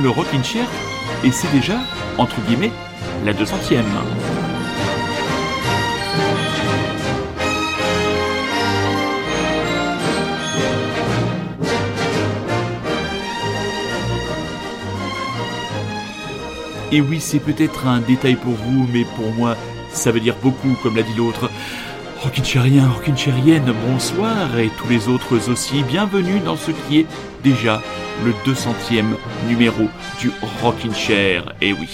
Le Rockin' et c'est déjà, entre guillemets, la 200e. Et oui, c'est peut-être un détail pour vous, mais pour moi, ça veut dire beaucoup, comme l'a dit l'autre. Rockinchérien, Rockinchérienne, bonsoir, et tous les autres aussi, bienvenue dans ce qui est déjà le 200e numéro du Rockin' Chair. Et oui,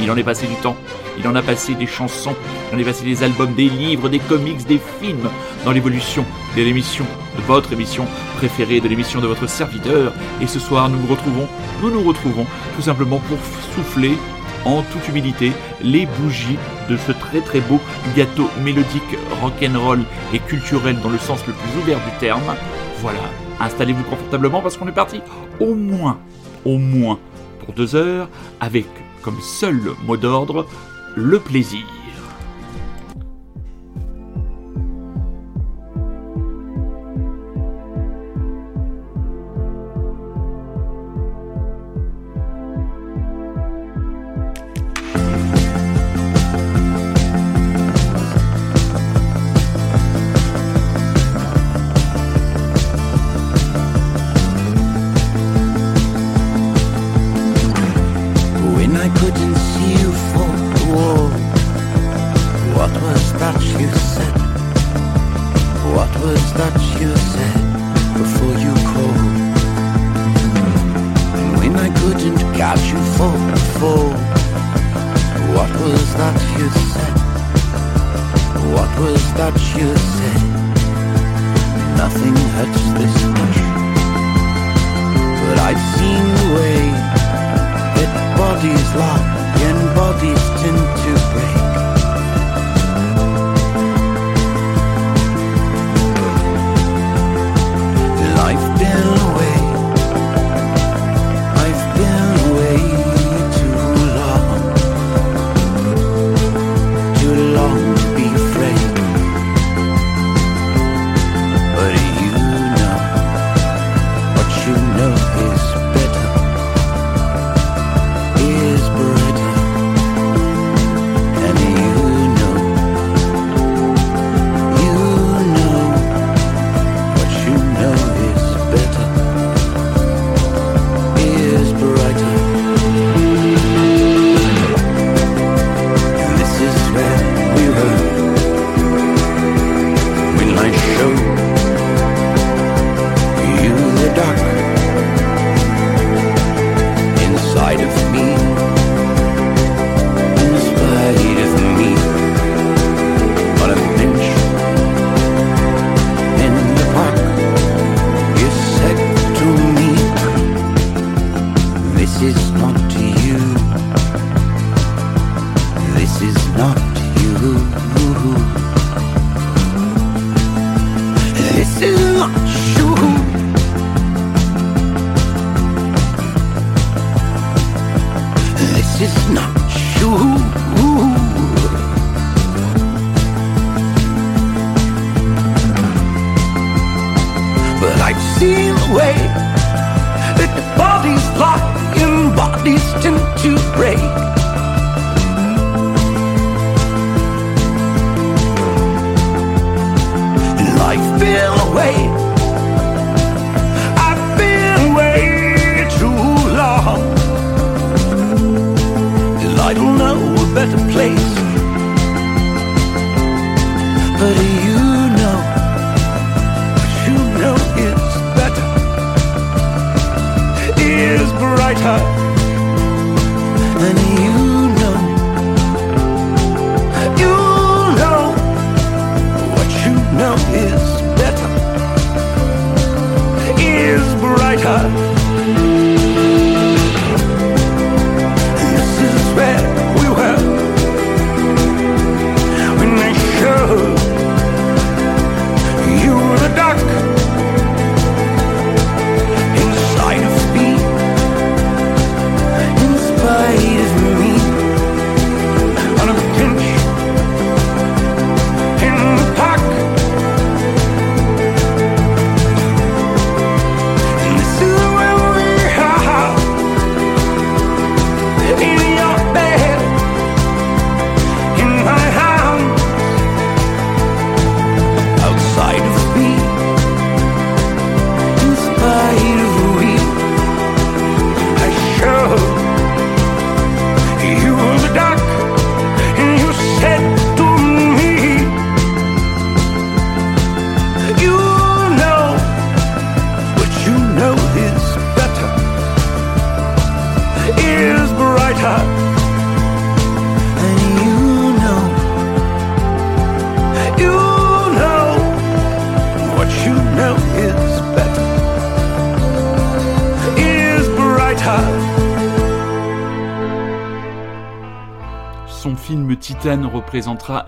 il en est passé du temps, il en a passé des chansons, il en est passé des albums, des livres, des comics, des films, dans l'évolution de l'émission, de votre émission préférée, de l'émission de votre serviteur. Et ce soir, nous nous retrouvons, nous nous retrouvons tout simplement pour souffler en toute humilité les bougies de ce très très beau gâteau mélodique rock'n'roll et culturel dans le sens le plus ouvert du terme. Voilà, installez-vous confortablement parce qu'on est parti au moins, au moins pour deux heures avec comme seul mot d'ordre le plaisir.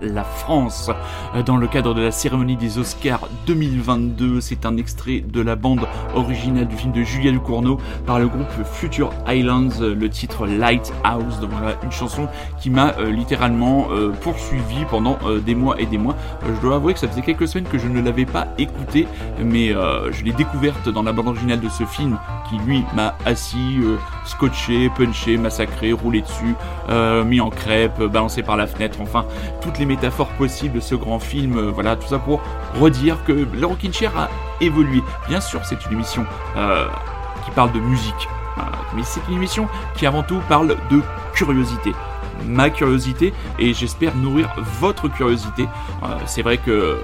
La France euh, dans le cadre de la cérémonie des Oscars 2022. C'est un extrait de la bande originale du film de Julia Ducournau par le groupe Future Islands, le titre Lighthouse. Donc voilà, une chanson qui m'a euh, littéralement euh, poursuivi pendant des mois et des mois. je dois avouer que ça faisait quelques semaines que je ne l'avais pas écouté, mais je l'ai découverte dans la bande originale de ce film qui lui m'a assis, scotché, punché, massacré, roulé dessus, mis en crêpe, balancé par la fenêtre, enfin toutes les métaphores possibles de ce grand film. Euh, voilà, tout ça pour redire que le Rockin' Chair a évolué. Bien sûr, c'est une émission euh, qui parle de musique, euh, mais c'est une émission qui avant tout parle de curiosité ma curiosité et j'espère nourrir votre curiosité. c'est vrai que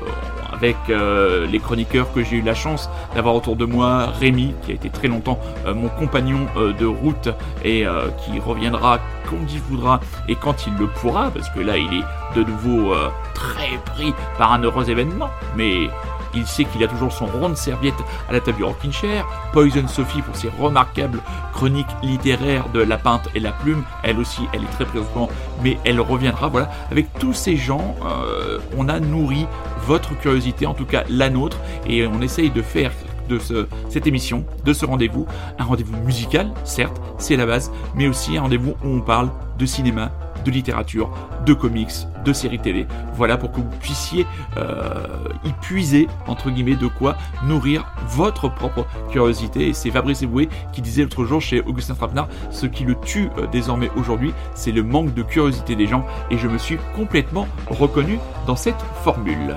avec euh, les chroniqueurs que j'ai eu la chance d'avoir autour de moi, Rémi, qui a été très longtemps euh, mon compagnon euh, de route et qui reviendra quand il voudra et quand il le pourra, parce que là il est de nouveau très pris par un heureux événement, mais il sait qu'il a toujours son rond de serviette à la table du Rockin' Chair. Poison Sophie pour ses remarquables chroniques littéraires de La Peinte et la Plume. Elle aussi, elle est très présente, mais elle reviendra. Voilà, avec tous ces gens, on a nourri votre curiosité, en tout cas la nôtre, et on essaye de faire de ce, cette émission, de ce rendez-vous, un rendez-vous musical, certes, c'est la base, mais aussi un rendez-vous où on parle de cinéma, de littérature, de comics, de séries télé. Voilà pour que vous puissiez euh, y puiser, entre guillemets, de quoi nourrir votre propre curiosité. Et c'est Fabrice Eboué qui disait l'autre jour chez Augustin Trapenard, ce qui le tue euh, désormais aujourd'hui, c'est le manque de curiosité des gens. Et je me suis complètement reconnu dans cette formule.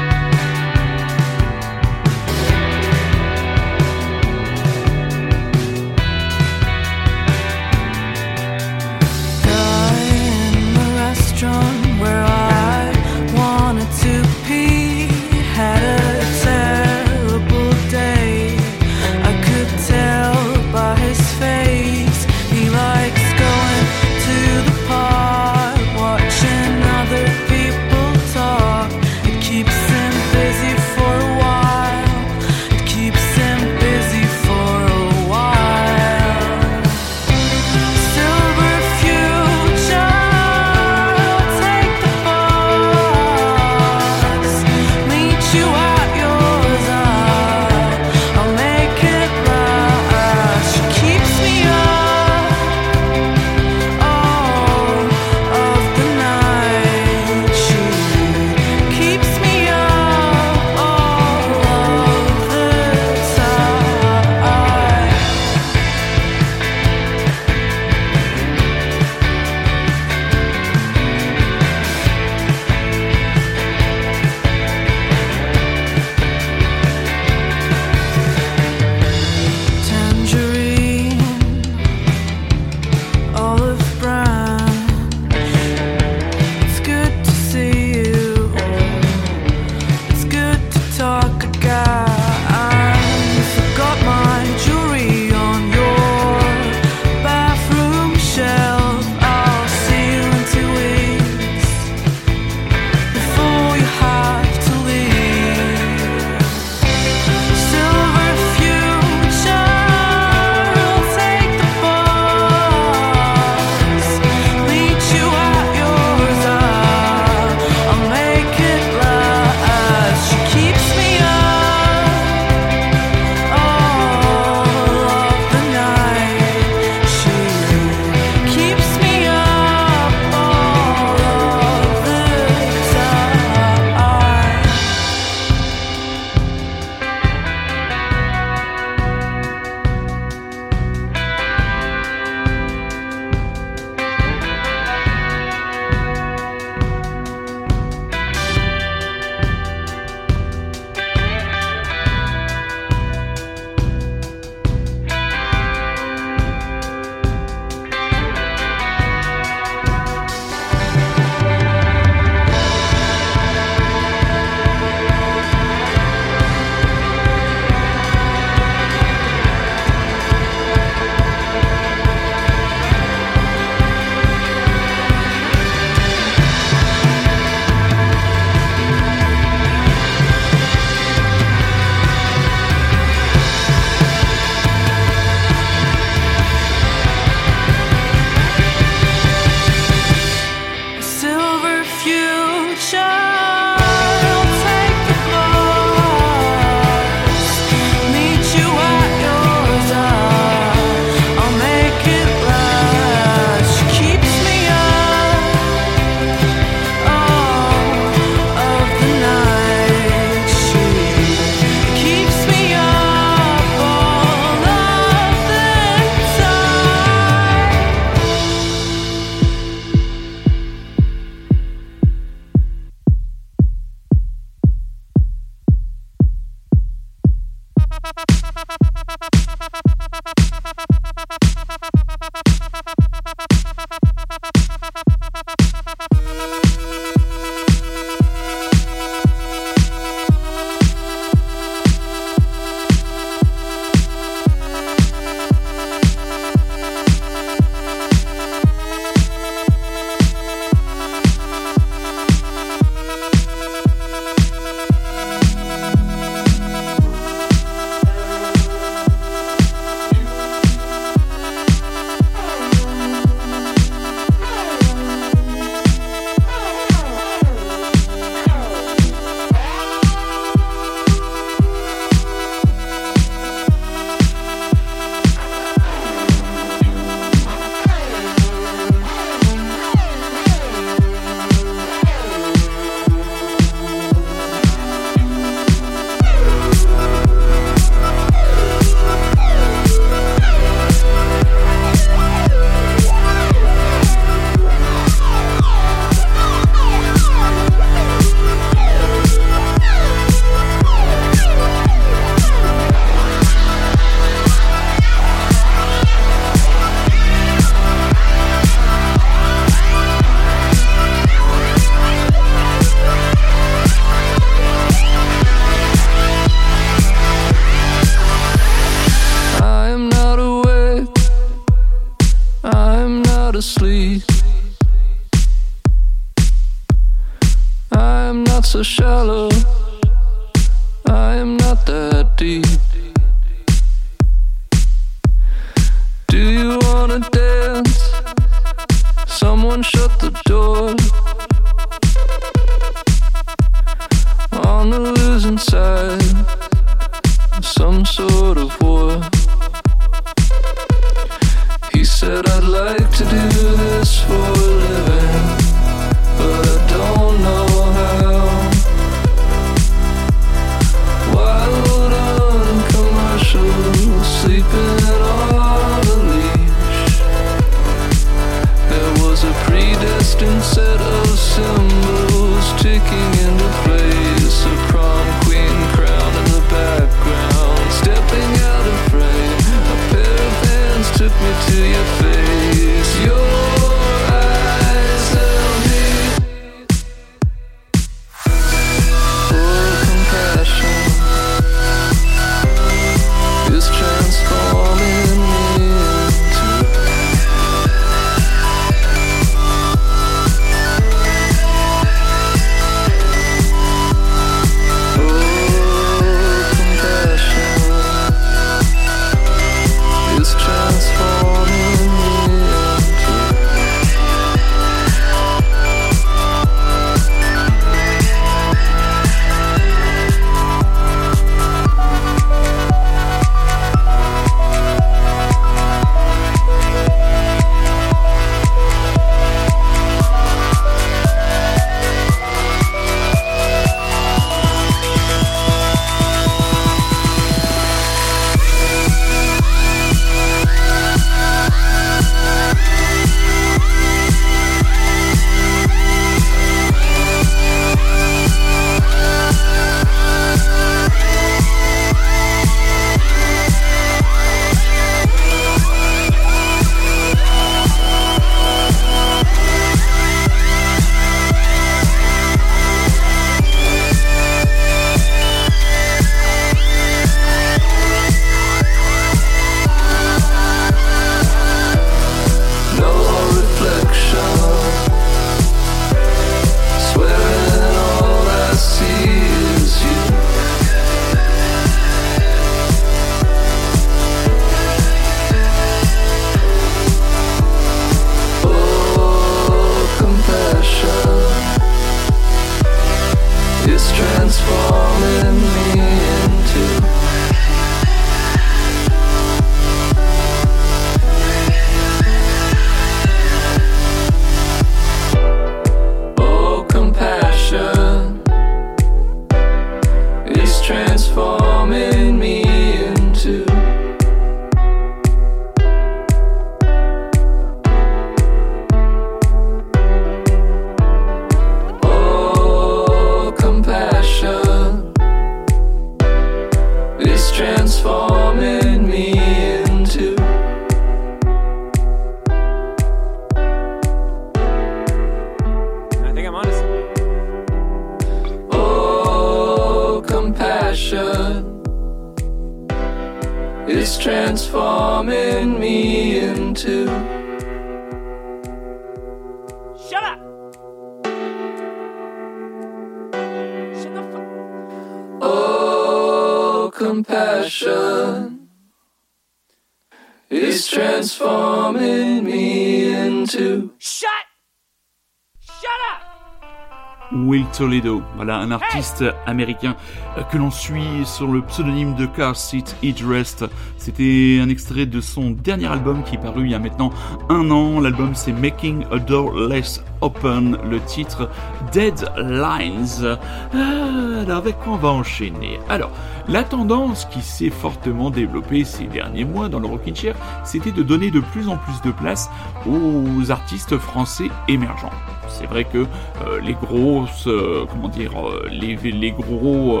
Toledo, voilà un artiste américain euh, que l'on suit sur le pseudonyme de Car Seat Rest. C'était un extrait de son dernier album qui est paru il y a maintenant un an. L'album c'est Making a Door Less Open, le titre Deadlines. Ah, alors avec quoi on va enchaîner? Alors, la tendance qui s'est fortement développée ces derniers mois dans le Rockin' Chair, c'était de donner de plus en plus de place aux artistes français émergents. C'est vrai que euh, les grosses, euh, comment dire, euh, les, gros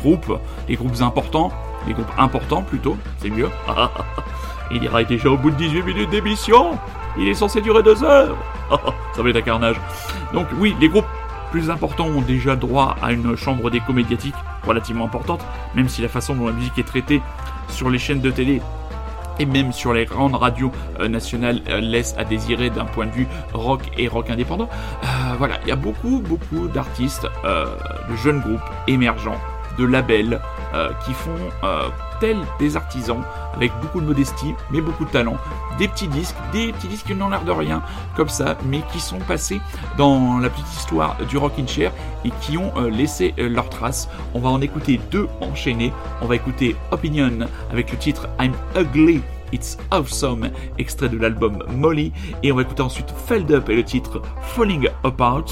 groupes, les groupes importants, les groupes importants plutôt, c'est mieux. Il ira déjà au bout de 18 minutes d'émission. Il est censé durer deux heures. Ça va être un carnage. Donc oui, les groupes plus importants ont déjà droit à une chambre d'écho médiatique relativement importante, même si la façon dont la musique est traitée sur les chaînes de télé et même sur les grandes radios euh, nationales euh, laisse à désirer d'un point de vue rock et rock indépendant. Euh, voilà, il y a beaucoup, beaucoup d'artistes, de jeunes groupes émergents, de labels qui font tels des artisans avec beaucoup de modestie mais beaucoup de talent, des petits disques, des petits disques qui n'ont l'air de rien comme ça, mais qui sont passés dans la petite histoire du rock in chair et qui ont laissé leurs traces. On va en écouter deux enchaînés. On va écouter Opinion avec le titre I'm Ugly It's Awesome, extrait de l'album Molly, et on va écouter ensuite Feld Up et le titre Falling Apart.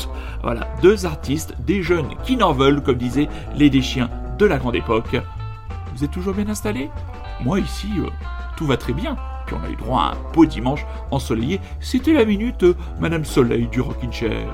Voilà, deux artistes, des jeunes qui n'en veulent, comme disaient les déchiens de la grande époque. Vous êtes toujours bien installés Moi ici, euh, tout va très bien. Puis on a eu droit à un beau dimanche ensoleillé. C'était la minute euh, Madame Soleil du Rockin' Chair.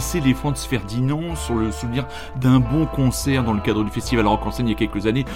Laissé les Franz Ferdinand sur le souvenir d'un bon concert dans le cadre du festival Rock en scène il y a quelques années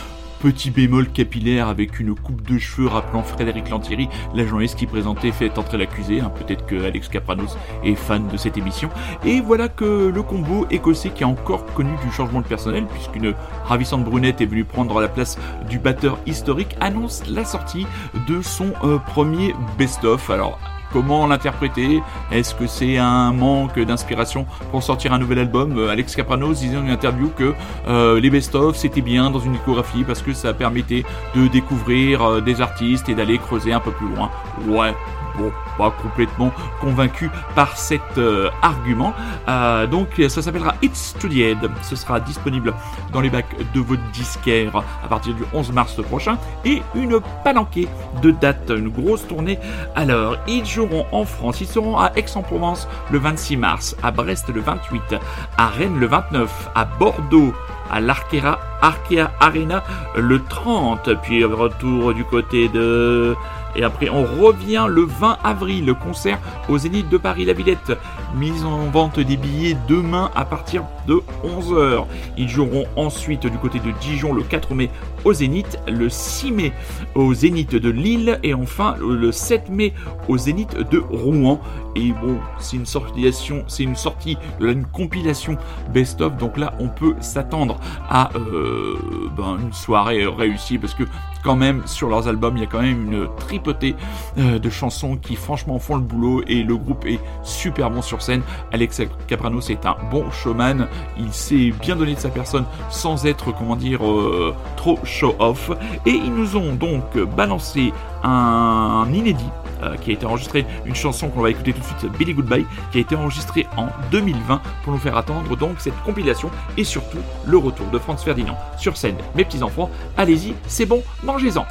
petit bémol capillaire avec une coupe de cheveux rappelant Frédéric Lantieri, la journaliste qui présentait Fait entrer l'accusé. Hein, Peut-être que Alex Capranos est fan de cette émission. Et voilà que le combo écossais qui a encore connu du changement de personnel, puisqu'une ravissante brunette est venue prendre la place du batteur historique, annonce la sortie de son euh, premier best-of. Alors, Comment l'interpréter. Est-ce que c'est un manque d'inspiration pour sortir un nouvel album? Euh, Alex Capranos disait dans une interview que euh, les best-of c'était bien dans une discographie parce que ça permettait de découvrir euh, des artistes et d'aller creuser un peu plus loin. Ouais, bon, pas complètement convaincu par cet euh, argument. Euh, donc ça s'appellera It's to the Head. Ce sera disponible dans les bacs de votre disquaire à partir du 11 mars prochain. Et une palanquée de dates, une grosse tournée. Alors, ils joueront en France, ils seront à Aix-en-Provence le 26 mars, à Brest le 28, à Rennes le 29, à Bordeaux à l'Arkea Arkea Arena le 30, puis retour du côté de... Et après, on revient le 20 avril, le concert au Zénith de Paris, la Villette. Mise en vente des billets demain à partir de 11h. Ils joueront ensuite du côté de Dijon le 4 mai au Zénith, le 6 mai au Zénith de Lille et enfin le 7 mai au Zénith de Rouen. Et bon, c'est une sortilation, c'est une sortie, une compilation best-of. Donc là, on peut s'attendre à euh, ben, une soirée réussie parce que quand même sur leurs albums, il y a quand même une tripotée euh, de chansons qui franchement font le boulot et le groupe est super bon sur scène. Alex Capranos est un bon showman, il sait bien donner de sa personne sans être, comment dire, euh, trop show-off. Et ils nous ont donc balancé un inédit euh, qui a été enregistré, une chanson qu'on va écouter tout de suite, Billy Goodbye, qui a été enregistrée en 2020 pour nous faire attendre donc cette compilation et surtout le retour de Franz Ferdinand sur scène. Mes petits enfants, allez-y, c'est bon, mangez-en.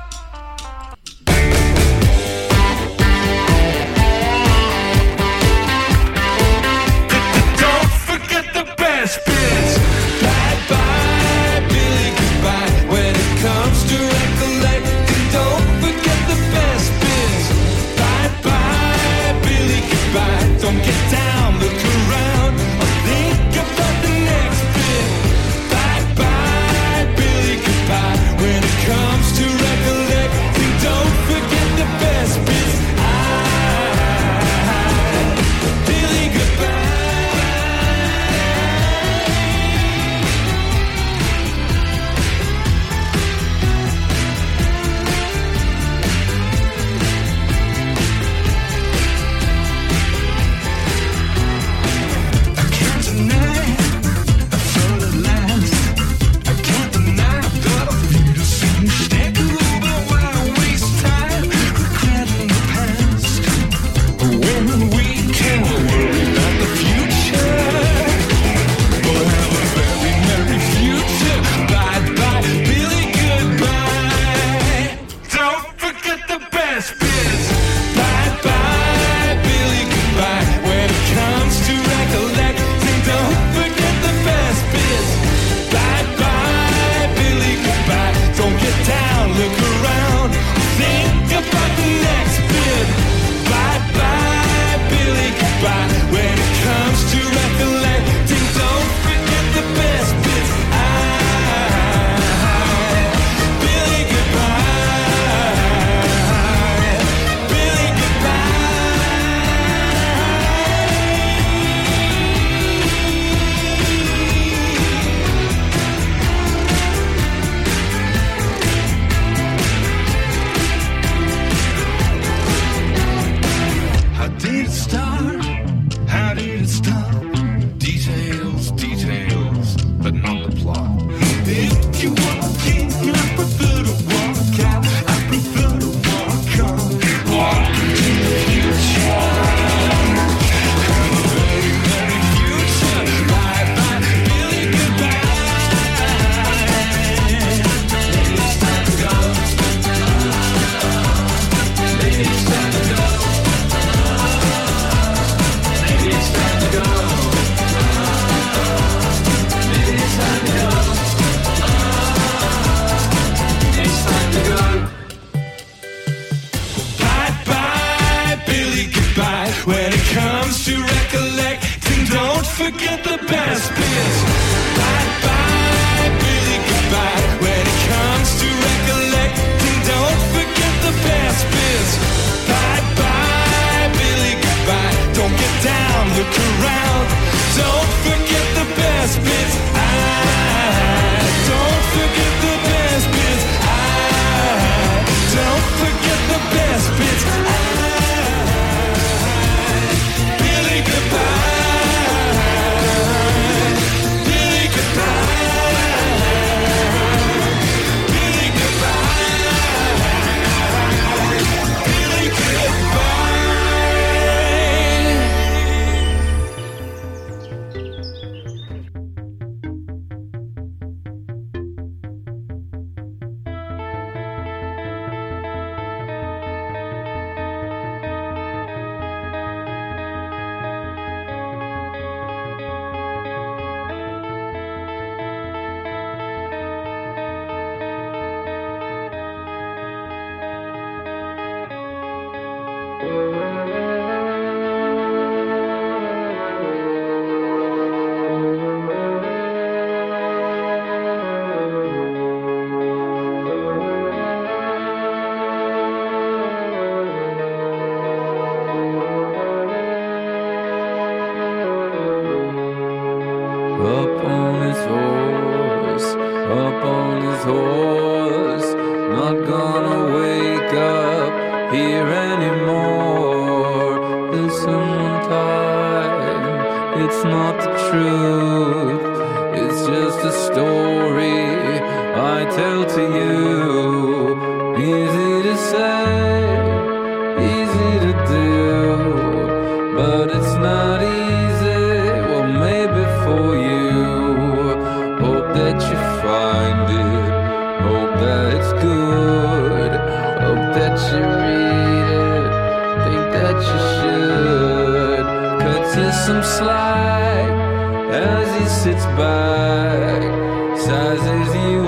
Sits back, sizes you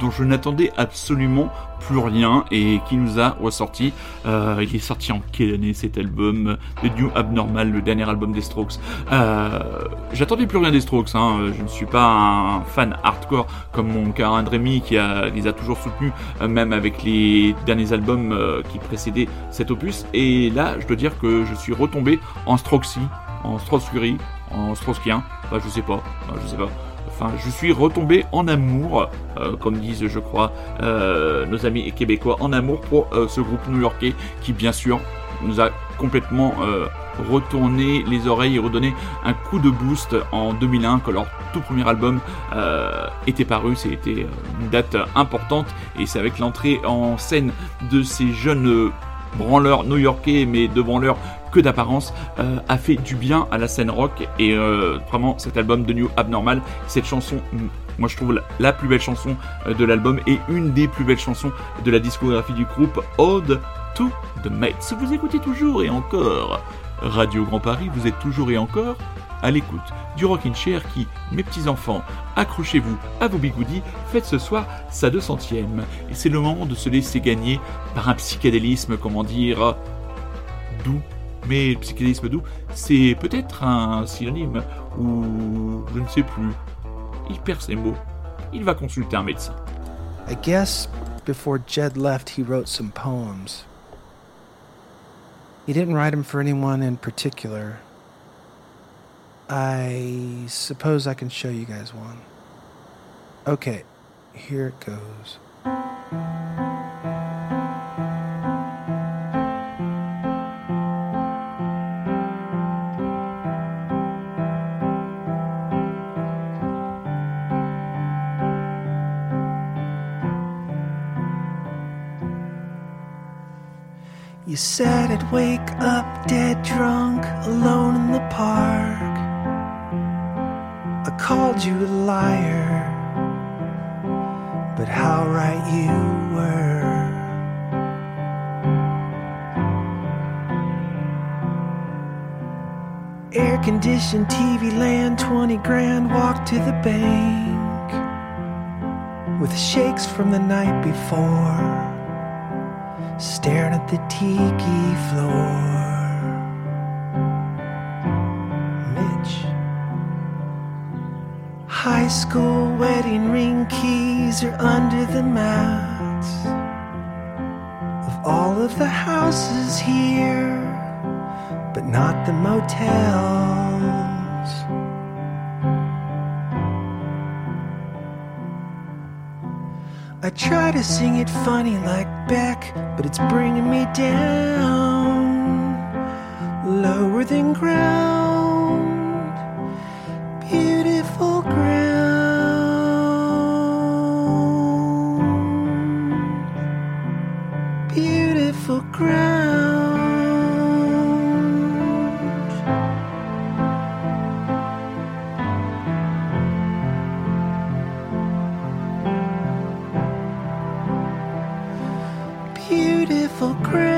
dont je n'attendais absolument plus rien et qui nous a ressorti. Euh, il est sorti en quelle année cet album The New Abnormal, le dernier album des Strokes. Euh, J'attendais plus rien des Strokes. Hein. Je ne suis pas un fan hardcore comme mon camarade Rémi qui les a toujours soutenus, euh, même avec les derniers albums qui précédaient cet opus. Et là, je dois dire que je suis retombé en Strokesy, en Strokescurie, en Strokesien. Enfin, je sais pas. Enfin, je sais pas. Enfin, je suis retombé en amour, euh, comme disent, je crois, euh, nos amis québécois, en amour pour euh, ce groupe new-yorkais qui, bien sûr, nous a complètement retourné les oreilles et redonné un coup de boost en 2001 quand leur tout premier album était paru. C'était une date importante et c'est avec l'entrée en scène de ces jeunes branleurs new-yorkais, mais de branleurs que d'apparence, euh, a fait du bien à la scène rock et euh, vraiment cet album de New Abnormal, cette chanson, mm, moi je trouve la, plus belle chanson euh, de l'album et une des plus belles chansons de la discographie du groupe, Ode to the Mates. Vous écoutez toujours et encore Radio Grand Paris, vous êtes toujours et encore à l'écoute du Rockin' Chair qui, mes petits enfants, accrochez-vous à vos bigoudis, faites ce soir sa 200ème. Et c'est le moment de se laisser gagner par un psychédélisme, comment dire, doux. Mais le psychédélisme doux, c'est peut-être un synonyme, ou je ne sais plus. Il perd ses mots. Il va consulter un médecin. I guess before Jed left, he wrote some poems. He didn't write them for anyone in particular. I suppose I can show you guys one. Okay, here it goes. You said I'd wake up dead drunk, alone in the park. I called you a liar, but how right you were. Air conditioned TV land, 20 grand, walk to the bank with shakes from the night before staring at the tiki floor. Mitch. High school wedding ring keys are under the mats of all of the houses here, but not the motels. I try to sing it funny like Beck, but it's bringing me down lower than ground. Beautiful for Christmas.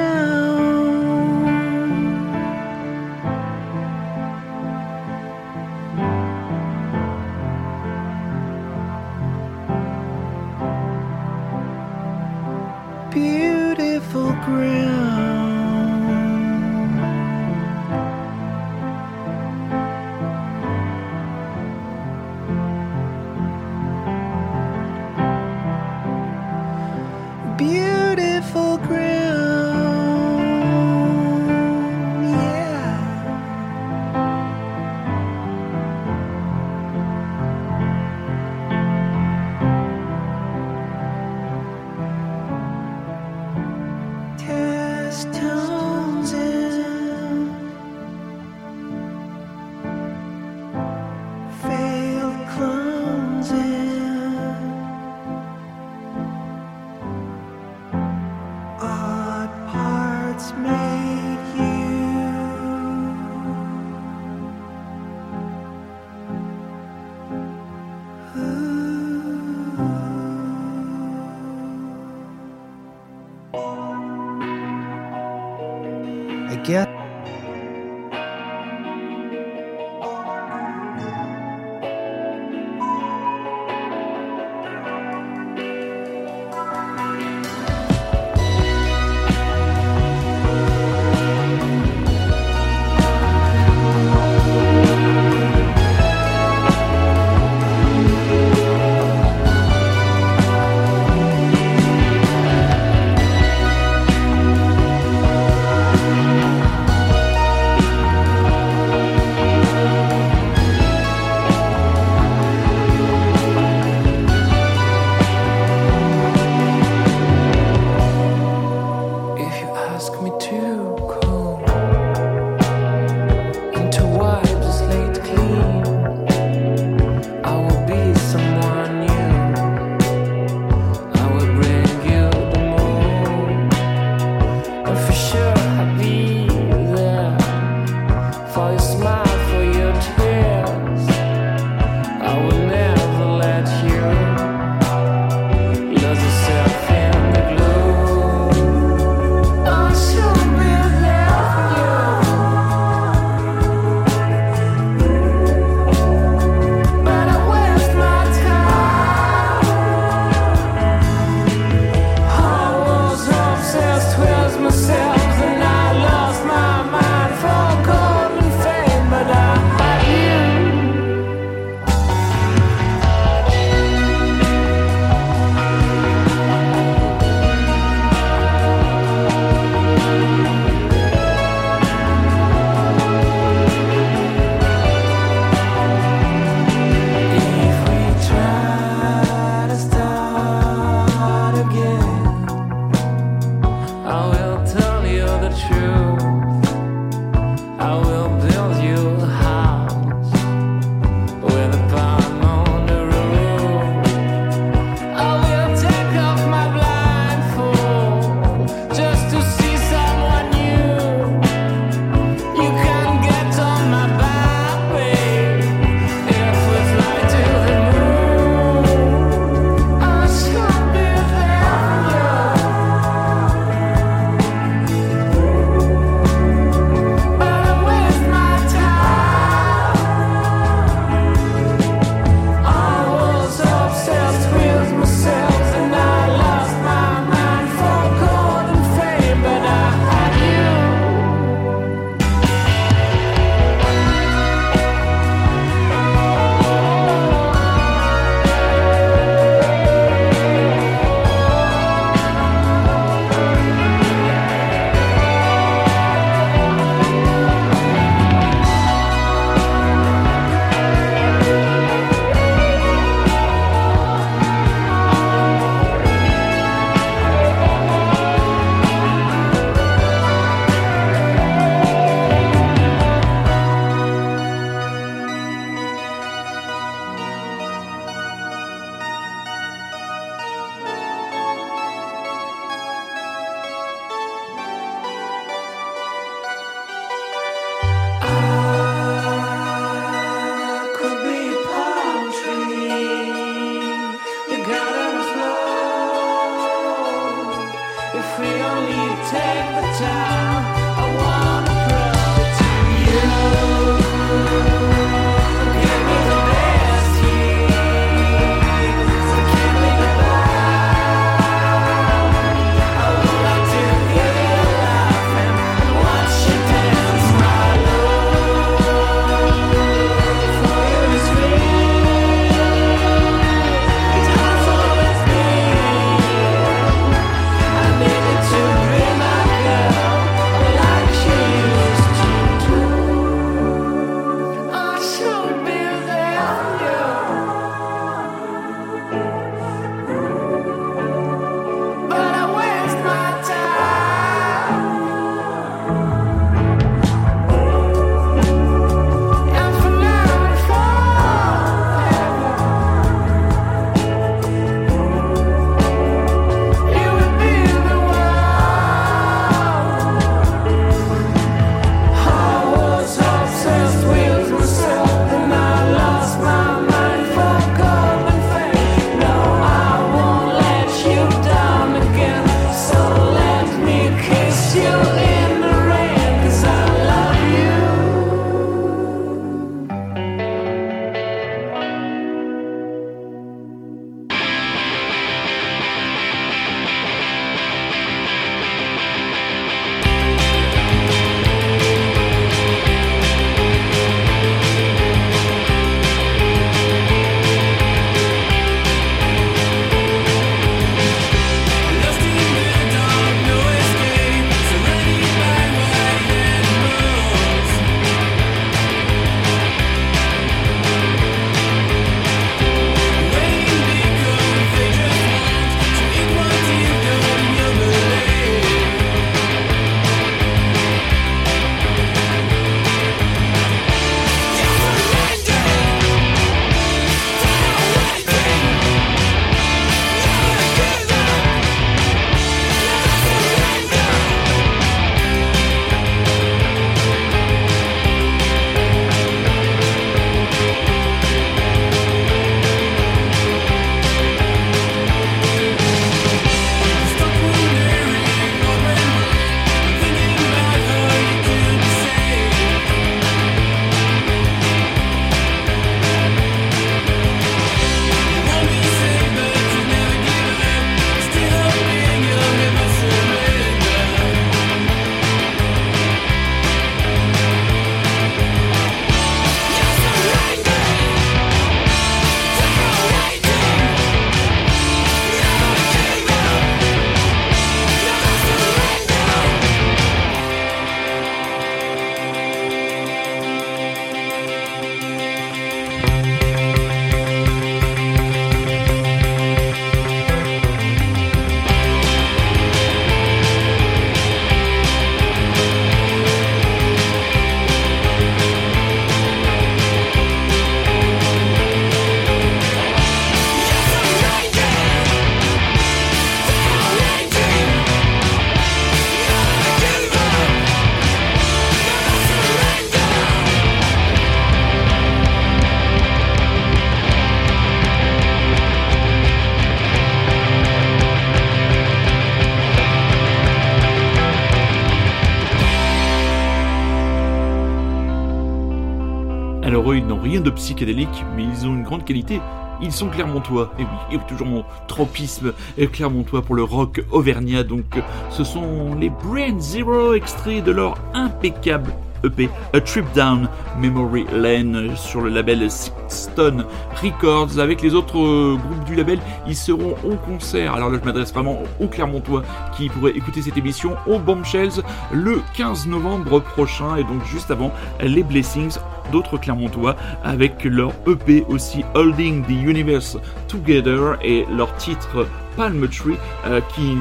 De psychédélique, mais ils ont une grande qualité. Ils sont clermontois, et oui, toujours mon tropisme clermontois pour le rock auvergnat, donc ce sont les Brain Zero extraits de leur impeccable EP A Trip Down Memory Lane sur le label Sixton Records. Avec les autres euh, groupes du label, ils seront au concert. Alors là, je m'adresse vraiment aux Clermontois qui pourraient écouter cette émission au Bombshells le 15 novembre prochain et donc juste avant les Blessings d'autres Clermontois avec leur EP aussi Holding the Universe Together et leur titre Palm Tree euh, qui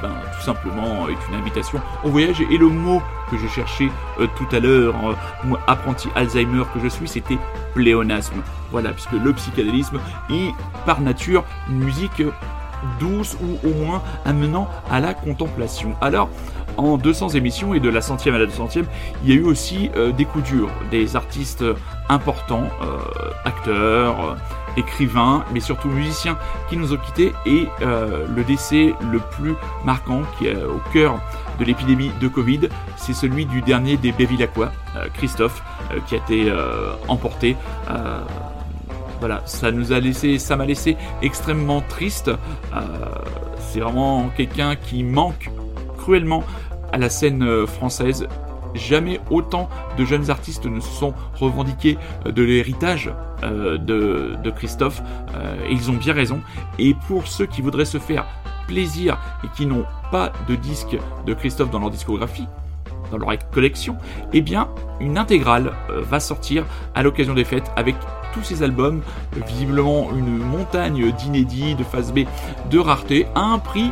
ben, tout simplement est une invitation au voyage et le mot que j'ai cherché euh, tout à l'heure, euh, apprenti Alzheimer que je suis, c'était pléonasme. Voilà, puisque le psychédélisme est par nature une musique douce ou au moins amenant à la contemplation. Alors, en 200 émissions et de la centième à la 200e, il y a eu aussi euh, des coups durs, des artistes importants, euh, acteurs, euh, écrivains, mais surtout musiciens qui nous ont quittés et le décès le plus marquant qui est au cœur de l'épidémie de Covid, c'est celui du dernier des Bévilacquois, Christophe, qui a été emporté voilà, ça nous a laissé, ça m'a laissé extrêmement triste. c'est vraiment quelqu'un qui manque cruellement à la scène euh, française. Jamais autant de jeunes artistes ne se sont revendiqués euh, de l'héritage euh, de, Christophe, ils ont bien raison. Et pour ceux qui voudraient se faire plaisir et qui n'ont pas de disque de Christophe dans leur discographie, dans leur collection, eh bien, une intégrale va sortir à l'occasion des fêtes avec tous ces albums, visiblement une montagne d'inédits, de phase B, de rareté, à un prix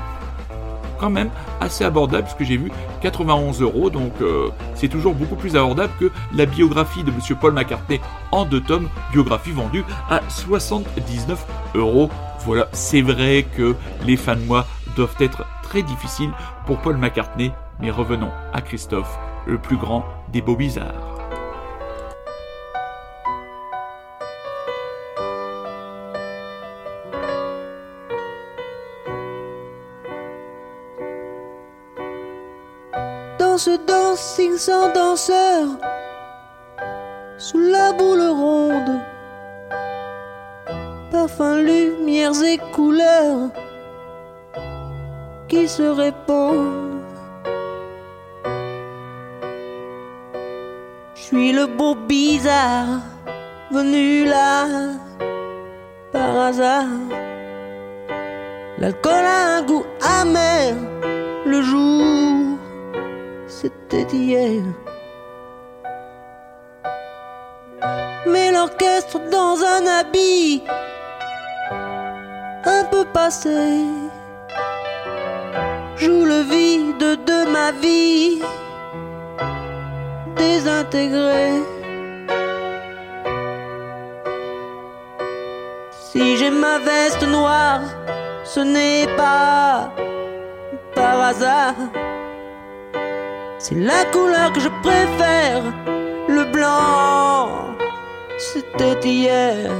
quand même assez abordable, ce que j'ai vu 91 euros, donc euh, c'est toujours beaucoup plus abordable que la biographie de Monsieur Paul McCartney en deux tomes, biographie vendue à 79 euros. Voilà, c'est vrai que les fins de mois doivent être très difficiles pour Paul McCartney, mais revenons à Christophe, le plus grand des beaux bizarres. ce dancing sans danseur sous la boule ronde. Parfums, lumières et couleurs qui se répondent. Suis le beau bizarre venu là par hasard. L'alcool a un goût amer le jour c'était hier. Mais l'orchestre dans un habit un peu passé joue le vide de ma vie Si j'ai ma veste noire, ce n'est pas par hasard. C'est la couleur que je préfère, le blanc. C'était hier.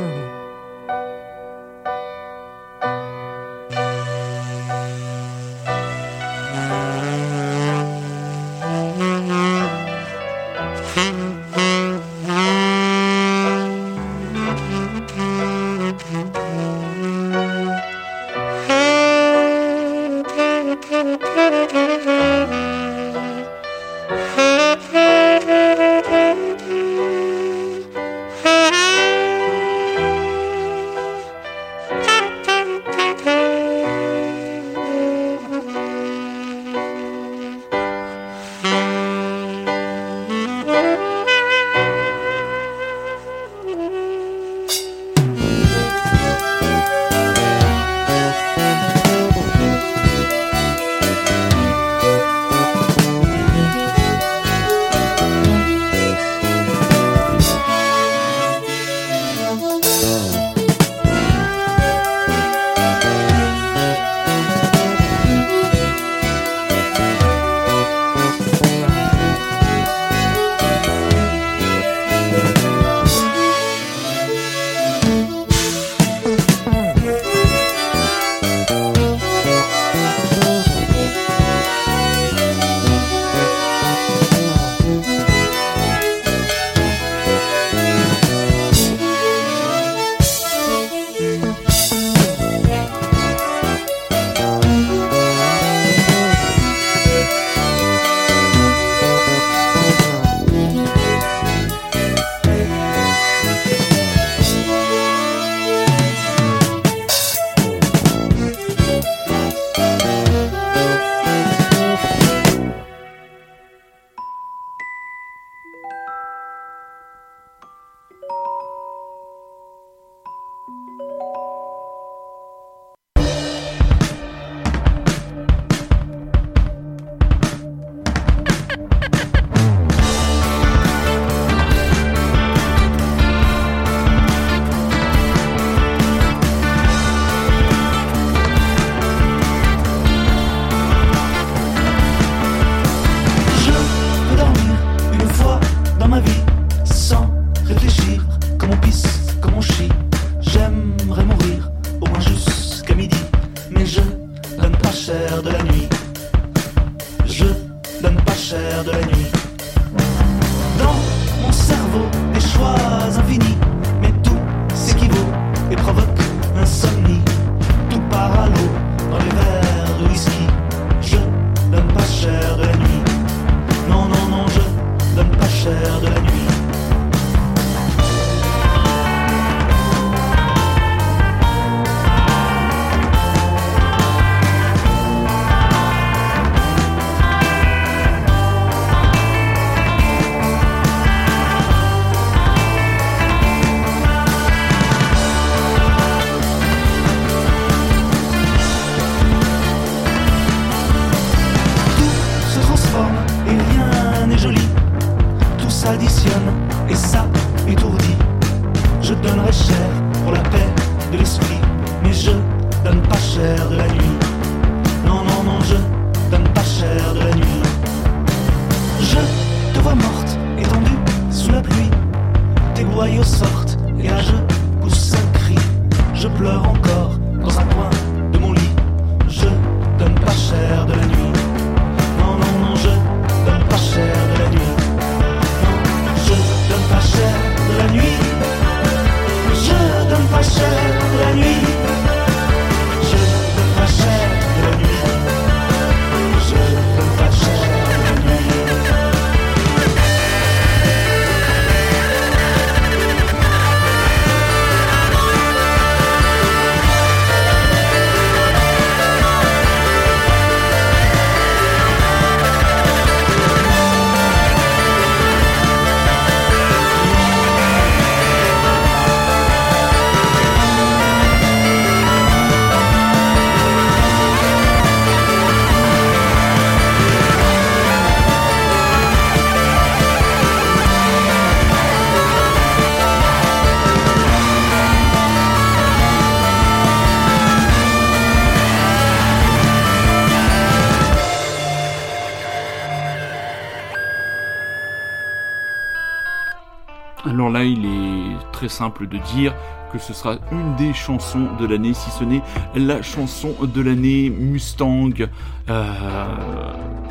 Simple de dire que ce sera une des chansons de l'année, si ce n'est la chanson de l'année Mustang, euh,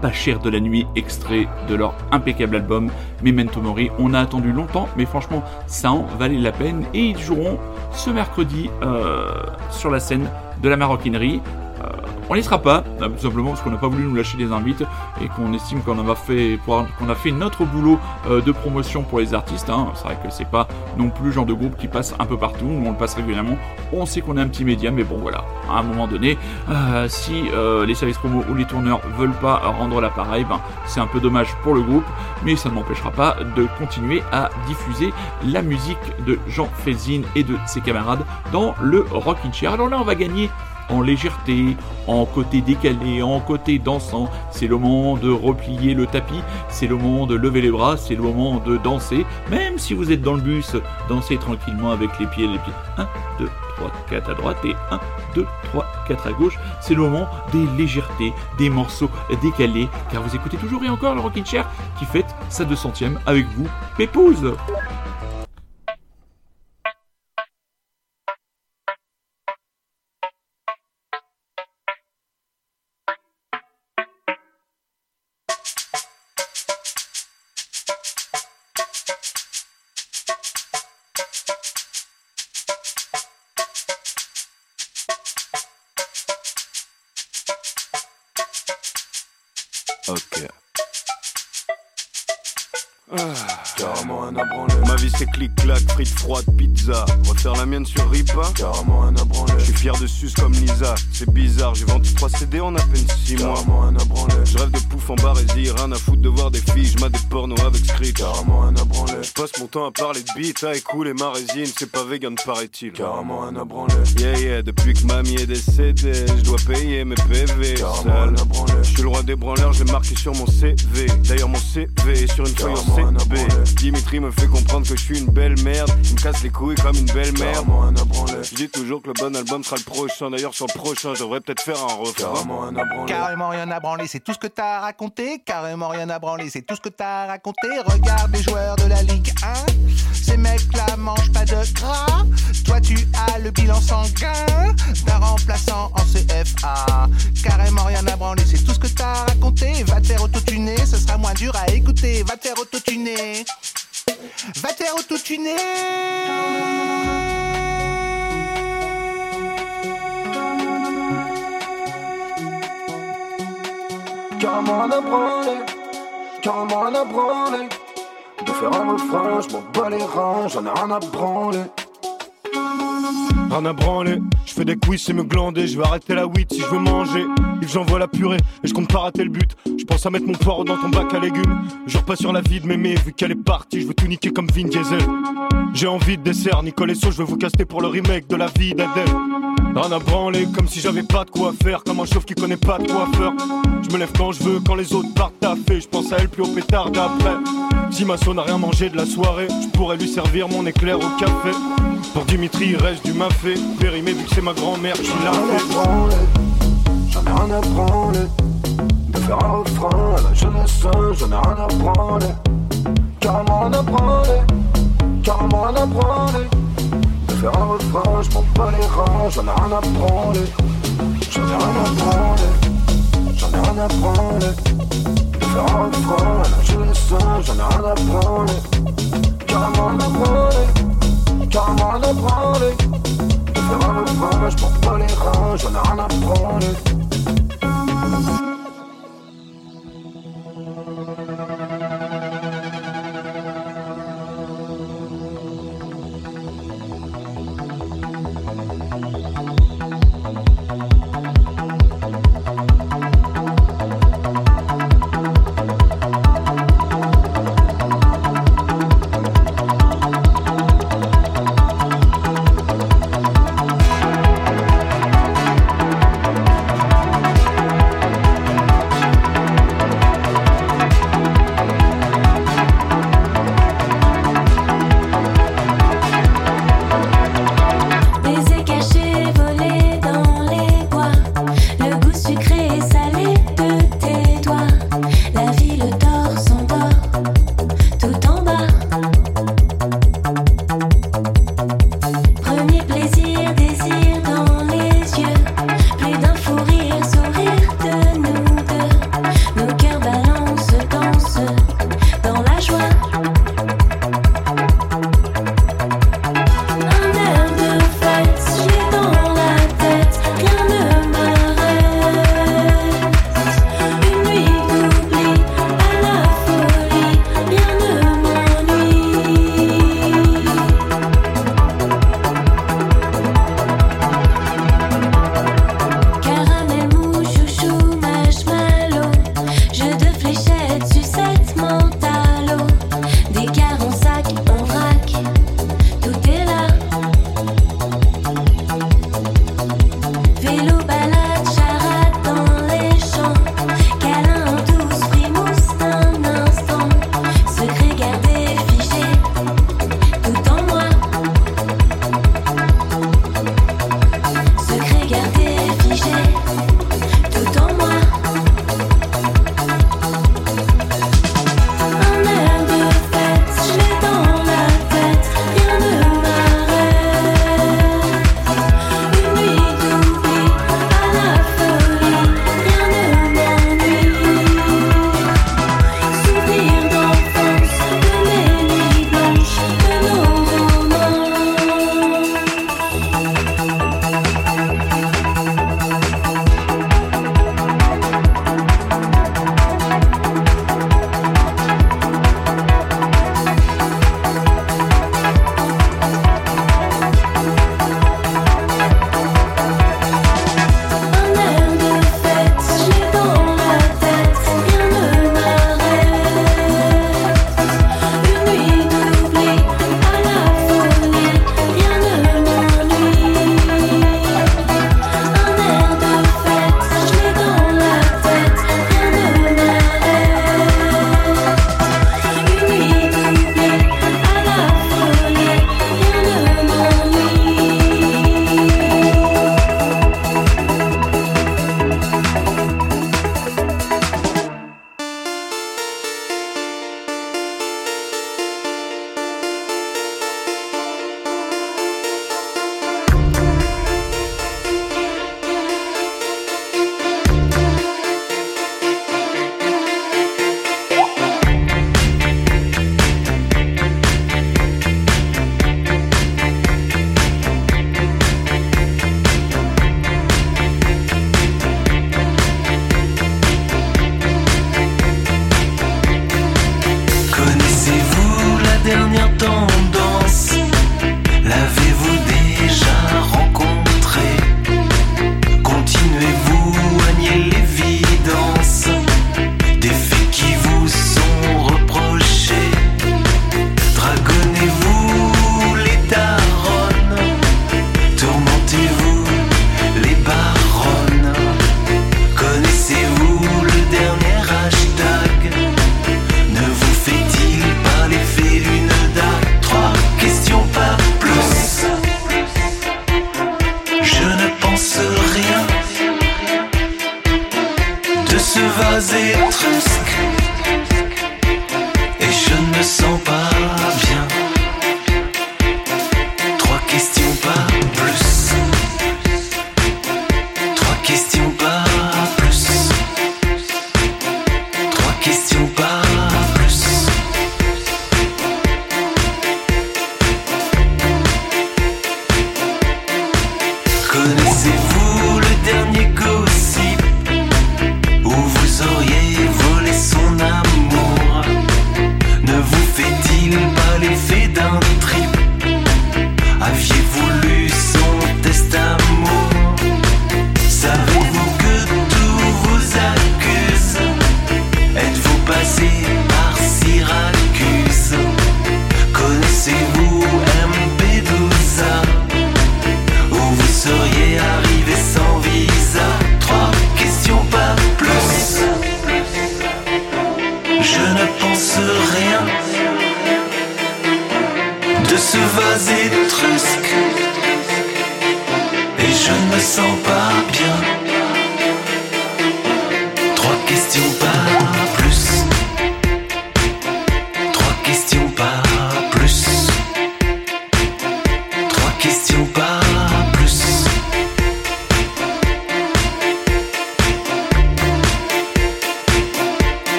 pas cher de la nuit, extrait de leur impeccable album Memento Mori. On a attendu longtemps, mais franchement, ça en valait la peine. Et ils joueront ce mercredi euh, sur la scène de la maroquinerie. Euh, on n'y sera pas, euh, tout simplement parce qu'on n'a pas voulu nous lâcher des invites et qu'on estime qu'on a fait qu'on a fait notre boulot euh, de promotion pour les artistes. hein. C'est vrai que c'est pas non plus le genre de groupe qui passe un peu partout. Nous on le passe régulièrement. On sait qu'on est un petit média, mais bon voilà. À un moment donné, euh, si euh, les services promo ou les tourneurs veulent pas rendre l'appareil, ben c'est un peu dommage pour le groupe, mais ça ne m'empêchera pas de continuer à diffuser la musique de Jean Fezin et de ses camarades dans le Rockin' Chair. Alors là, on va gagner en légèreté, en côté décalé, en côté dansant. C'est le moment de replier le tapis, c'est le moment de lever les bras, c'est le moment de danser. Même si vous êtes dans le bus, dansez tranquillement avec les pieds, les pieds. 1, 2, 3, 4 à droite et 1, 2, 3, 4 à gauche. C'est le moment des légèretés, des morceaux décalés, car vous écoutez toujours et encore le Rockin' Chair qui fête sa 200ème avec vous, Pépouze. Okay. Ah. Carrément un abranlé. Ma vie c'est clic-clac, frites froides, pizza. Refaire la mienne sur Ripa. Carrément un abranlé. Je suis fier de sus comme Lisa. C'est bizarre, j'ai vendu 3 CD en à peine 6 mois. Carrément un abranlé. Je rêve de pouf en barésie, rien à foutre de voir des filles. Je des pornos avec script. Carrément un abranlé. Je passe mon temps à parler de beat, à écouler ma résine. C'est pas vegan, paraît-il. Carrément un abranlé. Yeah, yeah, depuis que mamie est décédée, je dois payer mes PV. Carrément un abranlé. Je suis le roi des branleurs, je l'ai marqué sur mon CV. D'ailleurs, mon CV est sur une feuille en CB. Dimitri me fait comprendre que je suis une belle merde. Il me casse les couilles comme une belle merde. Je dis toujours que le bon album sera le prochain. D'ailleurs, sur le prochain, je devrais peut-être faire un refrain. Carrément rien à branler, c'est tout ce que t'as raconté. Carrément rien à branler, c'est tout ce que t'as raconté. Regarde les joueurs de la Ligue 1. Ces mecs-là mangent pas de gras. Toi, tu as le bilan sanguin d'un remplaçant en CFA. Carrément rien à branler, c'est tout ce que t'as raconté. Va te faire autotuner, ce sera moins dur à écouter. Va te faire autotuner. Va te faire autotuner. Carrément un abranlé, carrément un abranlé. De faire un refrain, je m'en bats les reins, j'en ai rien à branler. Rien à branler, je fais des quiz et me glander, je vais arrêter la 8 si je veux manger. Yves j'envoie la purée et je compte pas rater le but. Je pense à mettre mon poireau dans ton bac à légumes. Je repasse sur la vie de mémé, vu qu'elle est partie, je veux tout niquer comme Vin Diesel. J'ai envie de dessert, Nicole et So, je veux vous caster pour le remake de la vie d'Adèle. Rien à branler, comme si j'avais pas de quoi faire, comme un chauve qui connaît pas de faire. Je me lève quand je veux, quand les autres partent taffer. Je pense à elle plus au pétard d'après. Si ma n'a rien mangé de la soirée, je pourrais lui servir mon éclair au café. Dimitri, reste du mafé. Périmé, vu que c'est ma grand-mère qui l'a fait. J'en ai rien à branler. De faire un refrain à la jeunesse, j'en ai rien à branler. Carrément rien à branler. Carrément rien à branler. De faire un refrain, je m'en bats les reins, j'en ai rien à branler. J'en ai rien à branler. J'en ai rien à branler. De faire un refrain à la jeunesse, j'en ai rien à branler. Carrément rien à branler. Carrément rien à branler. De faire un je m'en bats les reins, j'en ai rien à branler.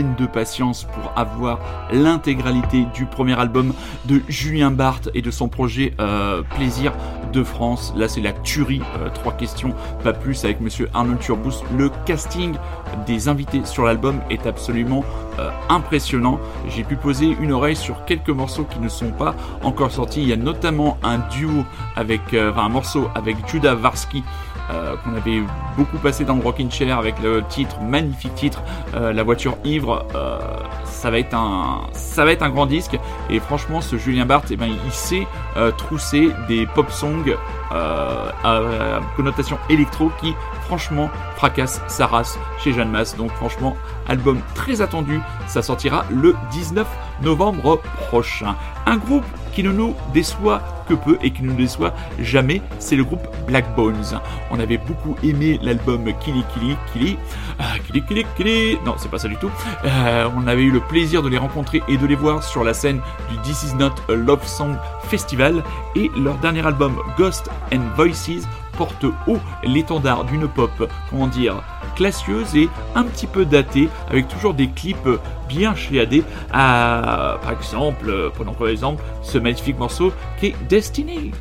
De patience pour avoir l'intégralité du premier album de Julien Barthes et de son projet euh, Plaisir de France. Là, c'est la tuerie. euh, trois questions, pas plus, avec Monsieur Arnold Turbous. Le casting des invités sur l'album est absolument euh, impressionnant. J'ai pu poser une oreille sur quelques morceaux qui ne sont pas encore sortis. Il y a notamment un duo avec, enfin un morceau avec Judah Varsky euh, qu'on avait beaucoup passé dans le Rockin' Chair avec le titre, magnifique titre, euh, La voiture ivre. euh, ça va être un, ça va être un grand disque. Et franchement, ce Julien Barthes, eh ben, il sait trousser des pop songs à, connotation électro qui, franchement, fracassent sa race chez Jeanne Masse. Donc, franchement, album très attendu. Ça sortira le 19 novembre prochain. Un groupe qui ne nous déçoit que peu et qui ne nous déçoit jamais, c'est le groupe Black Bones. On avait beaucoup aimé l'album Kili Kili Kili. Ah, Kili Kili Kili. Non, c'est pas ça du tout. Euh, on avait eu le plaisir de les rencontrer et de les voir sur la scène du This Is Not a Love Song Festival et leur dernier album Ghost and Voices porte haut l'étendard d'une pop, comment dire, classieuse et un petit peu datée, avec toujours des clips bien chiadés. À, par exemple, prenons par exemple ce magnifique morceau qui est Destiny.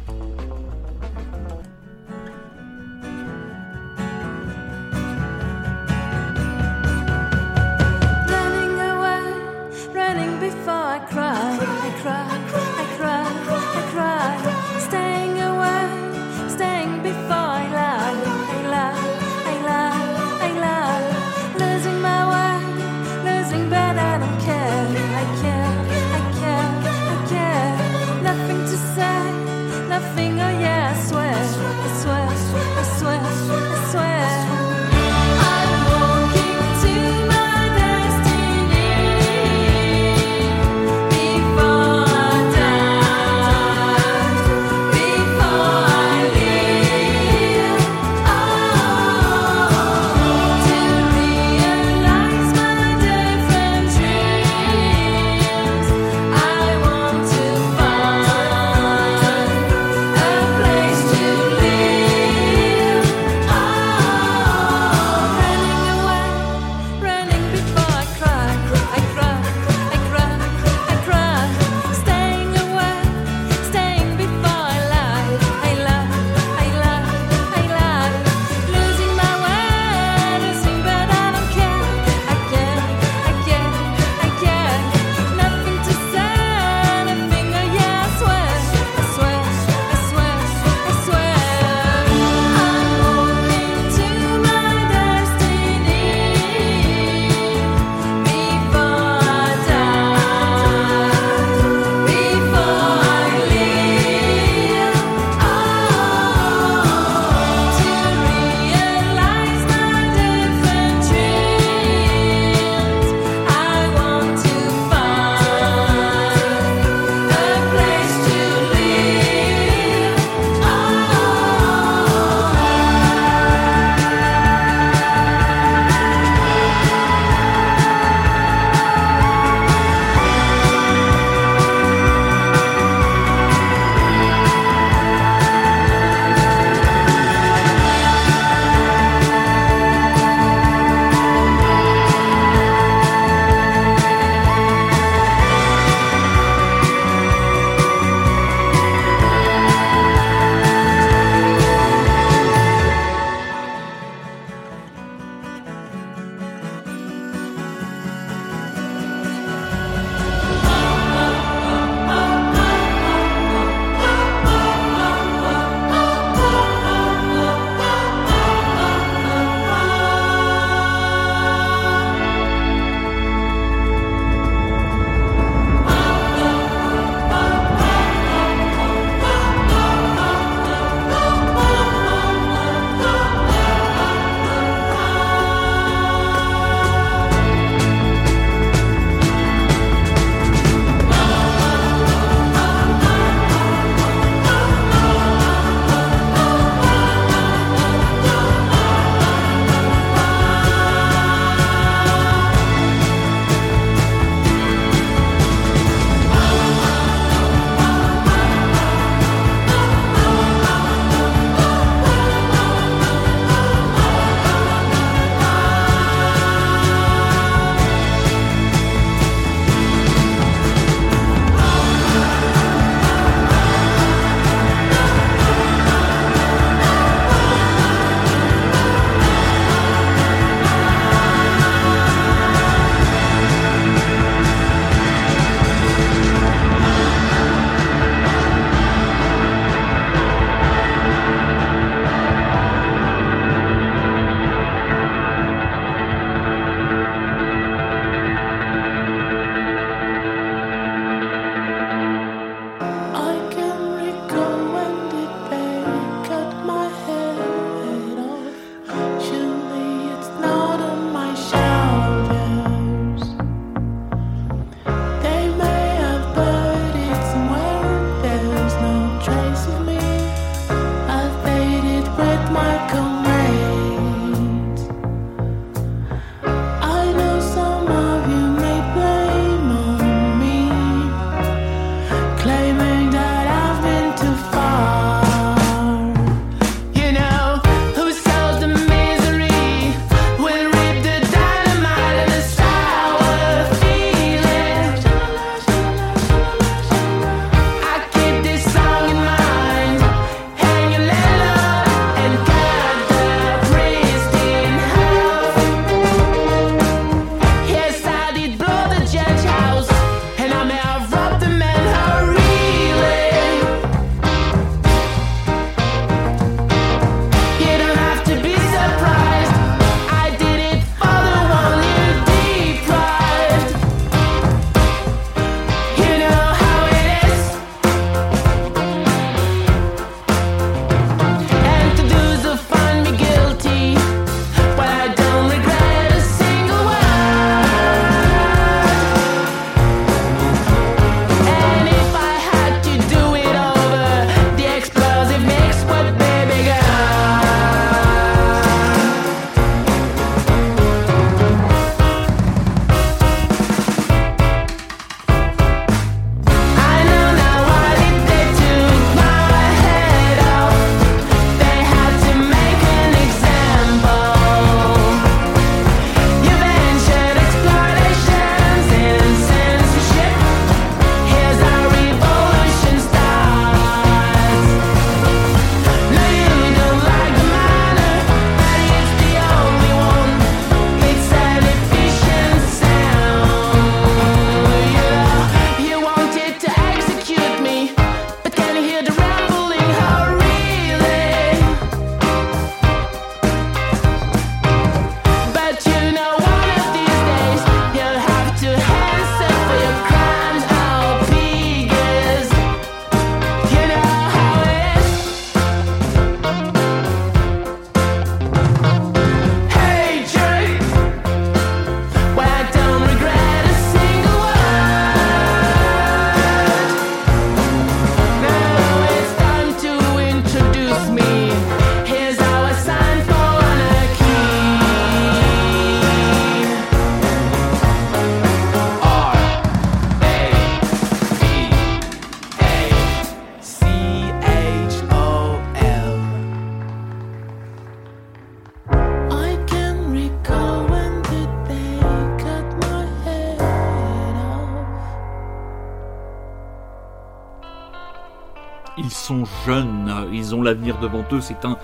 L'avenir devant eux. C'est un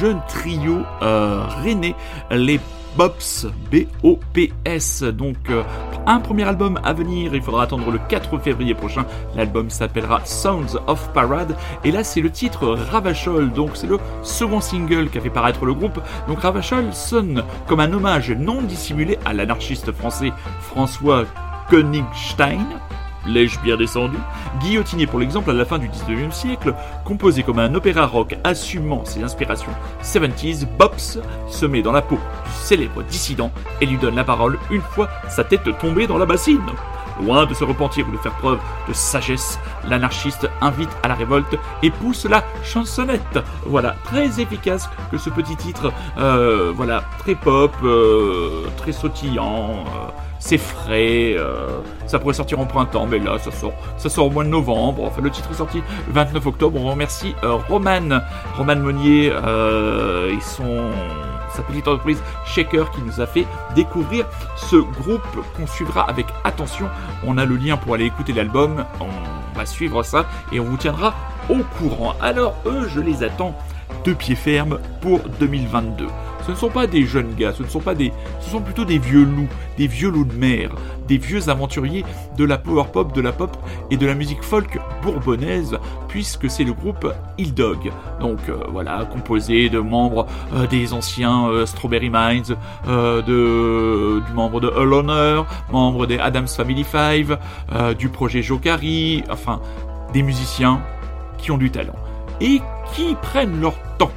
jeune trio euh, rennais, les Bops, B-O-P-S. Donc, euh, un premier album à venir, il faudra attendre le 4 février prochain. L'album s'appellera Sounds of Parade. Et là, c'est le titre Ravachol. Donc, c'est le second single qu'a fait paraître le groupe. Donc, Ravachol sonne comme un hommage non dissimulé à l'anarchiste français François Königstein l'ai-je bien descendu? Guillotiné pour l'exemple à la fin du 19e siècle, composé comme un opéra rock assumant ses inspirations 70s, Bops se met dans la peau du célèbre dissident et lui donne la parole une fois sa tête tombée dans la bassine. Loin de se repentir ou de faire preuve de sagesse, l'anarchiste invite à la révolte et pousse la chansonnette. Voilà, très efficace que ce petit titre, euh, voilà, très pop, euh, très sautillant. euh, c'est frais, ça pourrait sortir en printemps, mais là ça sort, ça sort au mois de novembre. Enfin, le titre est sorti le 29 octobre. On remercie Roman, Roman Monnier et son sa petite entreprise Shaker qui nous a fait découvrir ce groupe qu'on suivra avec attention. On a le lien pour aller écouter l'album. On va suivre ça et on vous tiendra au courant. Alors eux, je les attends de pied ferme pour 2022. Ce ne sont pas des jeunes gars, ce ne sont pas des, ce sont plutôt des vieux loups, des vieux loups de mer, des vieux aventuriers de la power pop, de la pop et de la musique folk bourbonnaise, puisque c'est le groupe Hill Dog. Donc euh, voilà, composé de membres euh, des anciens euh, Strawberry Minds, de, du membre de All Honor, membre des Adams Family Five, du projet Jokari, enfin des musiciens qui ont du talent et qui prennent leur temps.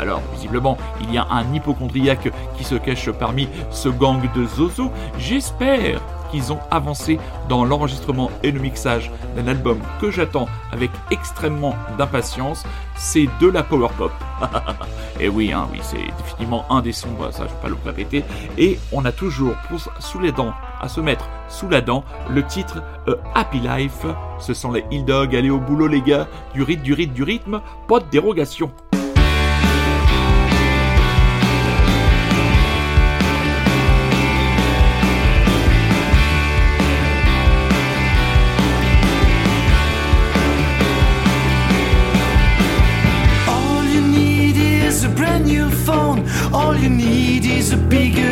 Alors, visiblement, il y a un hypochondriaque qui se cache parmi ce gang de Zozo. J'espère qu'ils ont avancé dans l'enregistrement et le mixage d'un album que j'attends avec extrêmement d'impatience. C'est de la power pop. et oui, hein, oui, c'est définitivement un des sons, ça je vais pas le répéter. Et on a toujours sous les dents, à se mettre sous la dent, le titre A Happy Life. Ce sont les Hill Dog, allez au boulot les gars, du rythme, du rythme, du rythme, pas de dérogation. You need is a bigger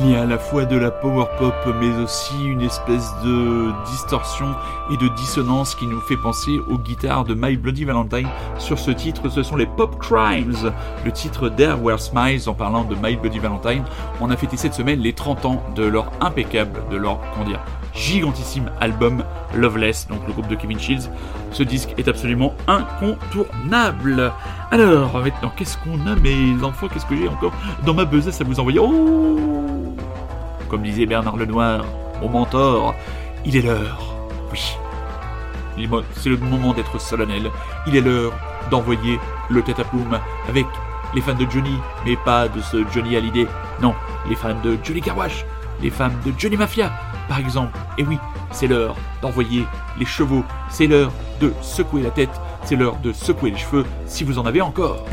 Il y a à la fois de la power pop, mais aussi une espèce de distorsion et de dissonance qui nous fait penser aux guitares de My Bloody Valentine. Sur ce titre, ce sont les Pop Crimes, le titre There Were Smiles en parlant de My Bloody Valentine. On a fêté cette semaine les 30 ans de leur impeccable, de leur, comment dire, gigantissime album Loveless, donc le groupe de Kevin Shields. Ce disque est absolument incontournable. Alors, maintenant, qu'est-ce qu'on a, mes enfants? Qu'est-ce que j'ai encore dans ma besace à vous envoyer? Oh Comme disait Bernard Lenoir, mon mentor, il est l'heure. Oui. C'est le moment d'être solennel. Il est l'heure d'envoyer le tête à plume avec les fans de Johnny, mais pas de ce Johnny Hallyday. Non, les fans de Johnny Carwash, les fans de Johnny Mafia, par exemple. Et oui, c'est l'heure d'envoyer les chevaux, c'est l'heure de secouer la tête, c'est l'heure de secouer les cheveux si vous en avez encore.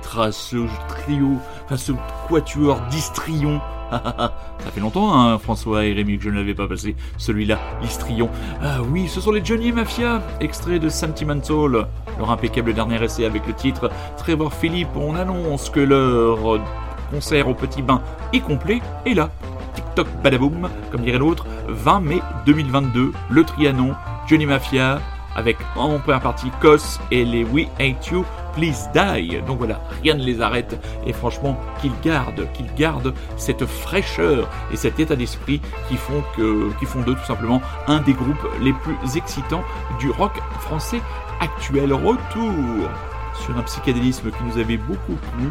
Arrêtera ce trio, enfin ce quatuor d'histrions Ça fait longtemps, hein, François et Rémi, que je ne l'avais pas passé, celui-là, l'histrion. Ah oui, ce sont les Johnny Mafia, extrait de Sentimental, leur impeccable dernier essai avec le titre Trevor Philippe. On annonce que leur concert au Petit Bain est complet, et là, TikTok badaboum, comme dirait l'autre, 20 mai 2022, le Trianon, Johnny Mafia, avec en première partie Kos et les We Hate You, Die. Donc voilà, rien ne les arrête. Et franchement, qu'ils gardent, qu'ils gardent cette fraîcheur et cet état d'esprit qui font que, qui font d'eux tout simplement un des groupes les plus excitants du rock français actuel. Retour sur un psychédélisme qui nous avait beaucoup plu.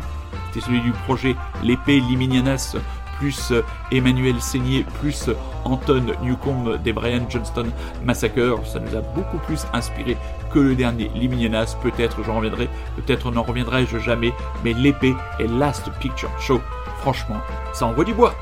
C'était celui du projet L'épée Liminianas plus Emmanuel Seigné, plus Anton Newcomb des Brian Johnston Massacre. Ça nous a beaucoup plus inspiré que le dernier Liminianas. Peut-être j'en reviendrai, peut-être n'en reviendrai-je jamais, mais l'épée et Last Picture Show, franchement, ça envoie du bois.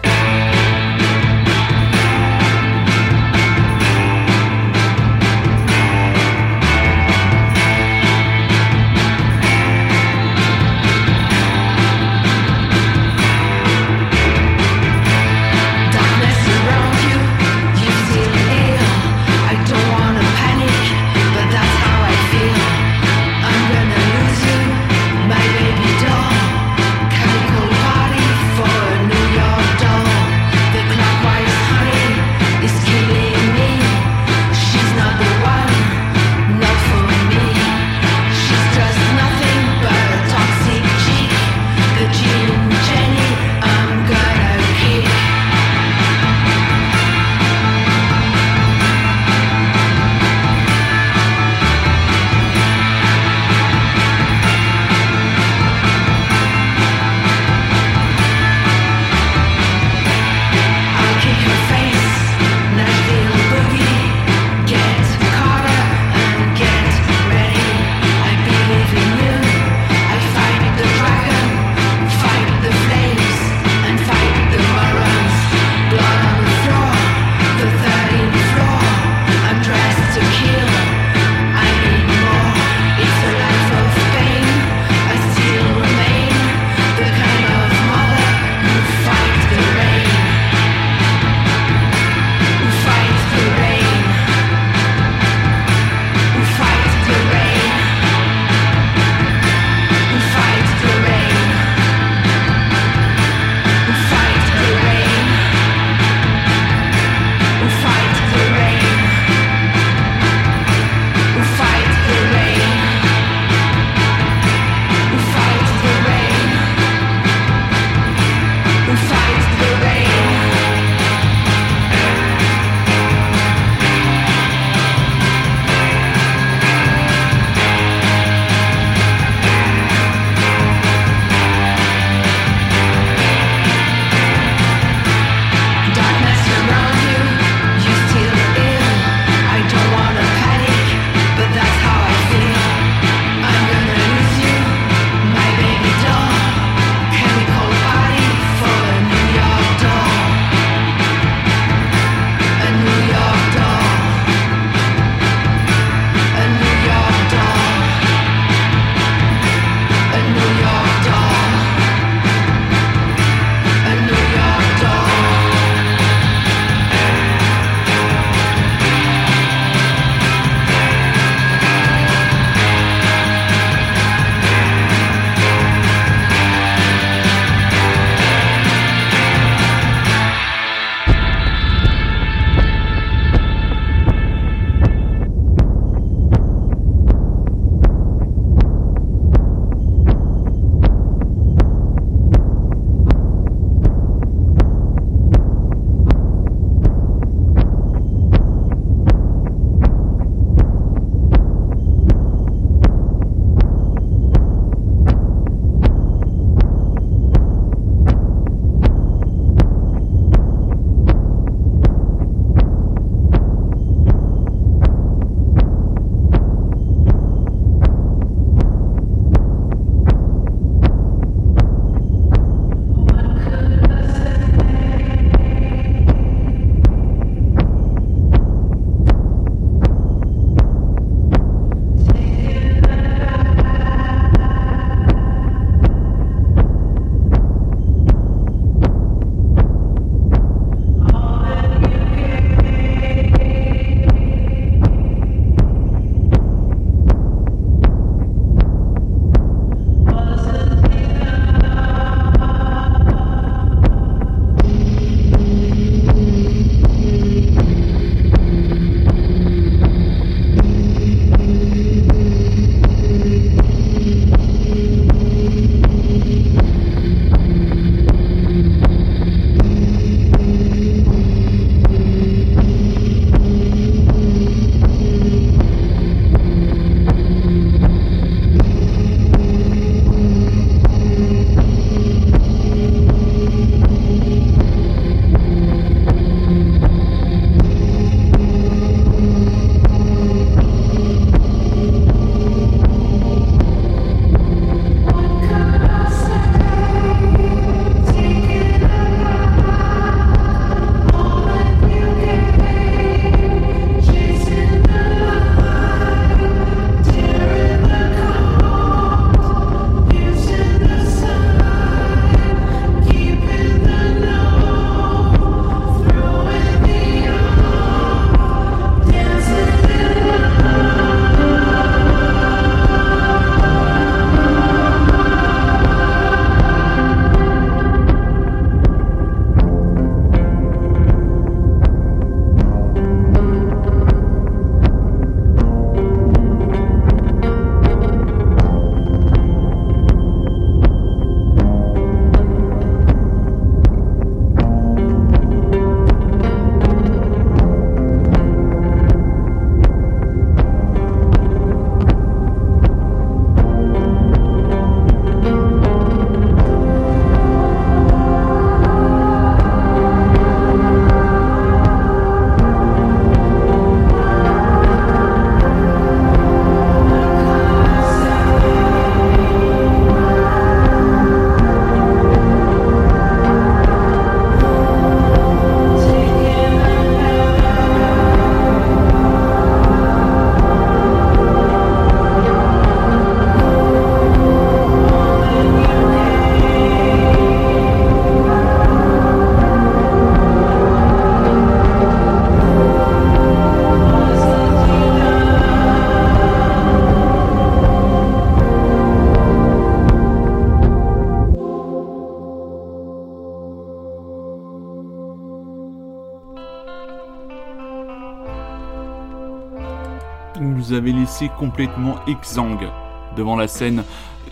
Complètement exsangue devant la scène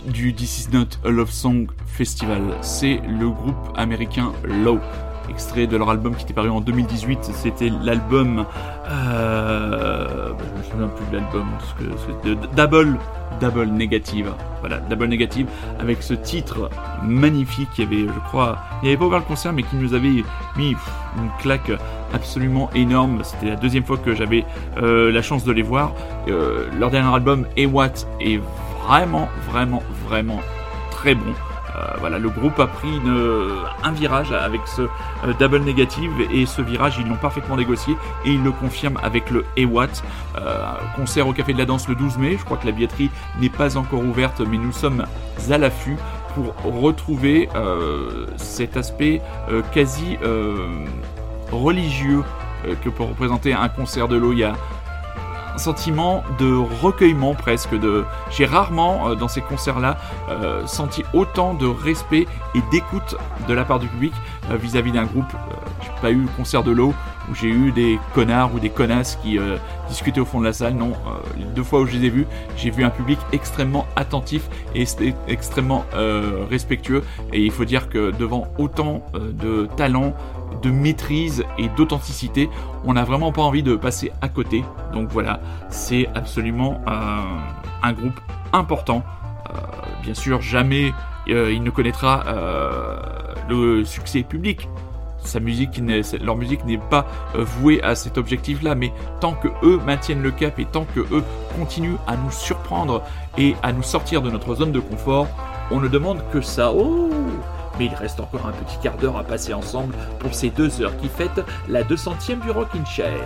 du This Is Not a Love Song Festival. C'est le groupe américain Low. Extrait de leur album qui était paru en 2018, c'était l'album. Euh, je me souviens plus de l'album, Double, Double Negative. Voilà, Double Negative, avec ce titre magnifique qui avait, je crois, il n'y avait pas ouvert le concert, mais qui nous avait mis une claque absolument énorme. C'était la deuxième fois que j'avais euh, la chance de les voir. Euh, leur dernier album, Et What, est vraiment, vraiment, vraiment très bon. Euh, voilà, le groupe a pris un virage avec ce double négative et ce virage ils l'ont parfaitement négocié et ils le confirment avec le Ewatt. Euh, concert au Café de la Danse le 12 mai. Je crois que la billetterie n'est pas encore ouverte, mais nous sommes à l'affût pour retrouver cet aspect quasi religieux euh, que peut représenter un concert de l'eau. Il y a un sentiment de recueillement presque. De... J'ai rarement, euh, dans ces concerts-là, euh, senti autant de respect et d'écoute de la part du public vis-à-vis d'un groupe. J'ai pas eu le concert de l'eau où j'ai eu des connards ou des connasses qui discutaient au fond de la salle. Non, les deux fois où je les ai vus, j'ai vu un public extrêmement attentif et extrêmement respectueux. Et il faut dire que devant autant de talent, de maîtrise et d'authenticité, on n'a vraiment pas envie de passer à côté. Donc voilà, c'est absolument euh, un groupe important. Euh, bien sûr, jamais euh, il ne connaîtra le succès public. Sa musique, leur musique n'est pas vouée à cet objectif-là, mais tant que eux maintiennent le cap et tant que eux continuent à nous surprendre et à nous sortir de notre zone de confort, on ne demande que ça. Oh mais il reste encore un petit quart d'heure à passer ensemble pour ces deux heures qui fêtent la 200e du Rockin' Chair.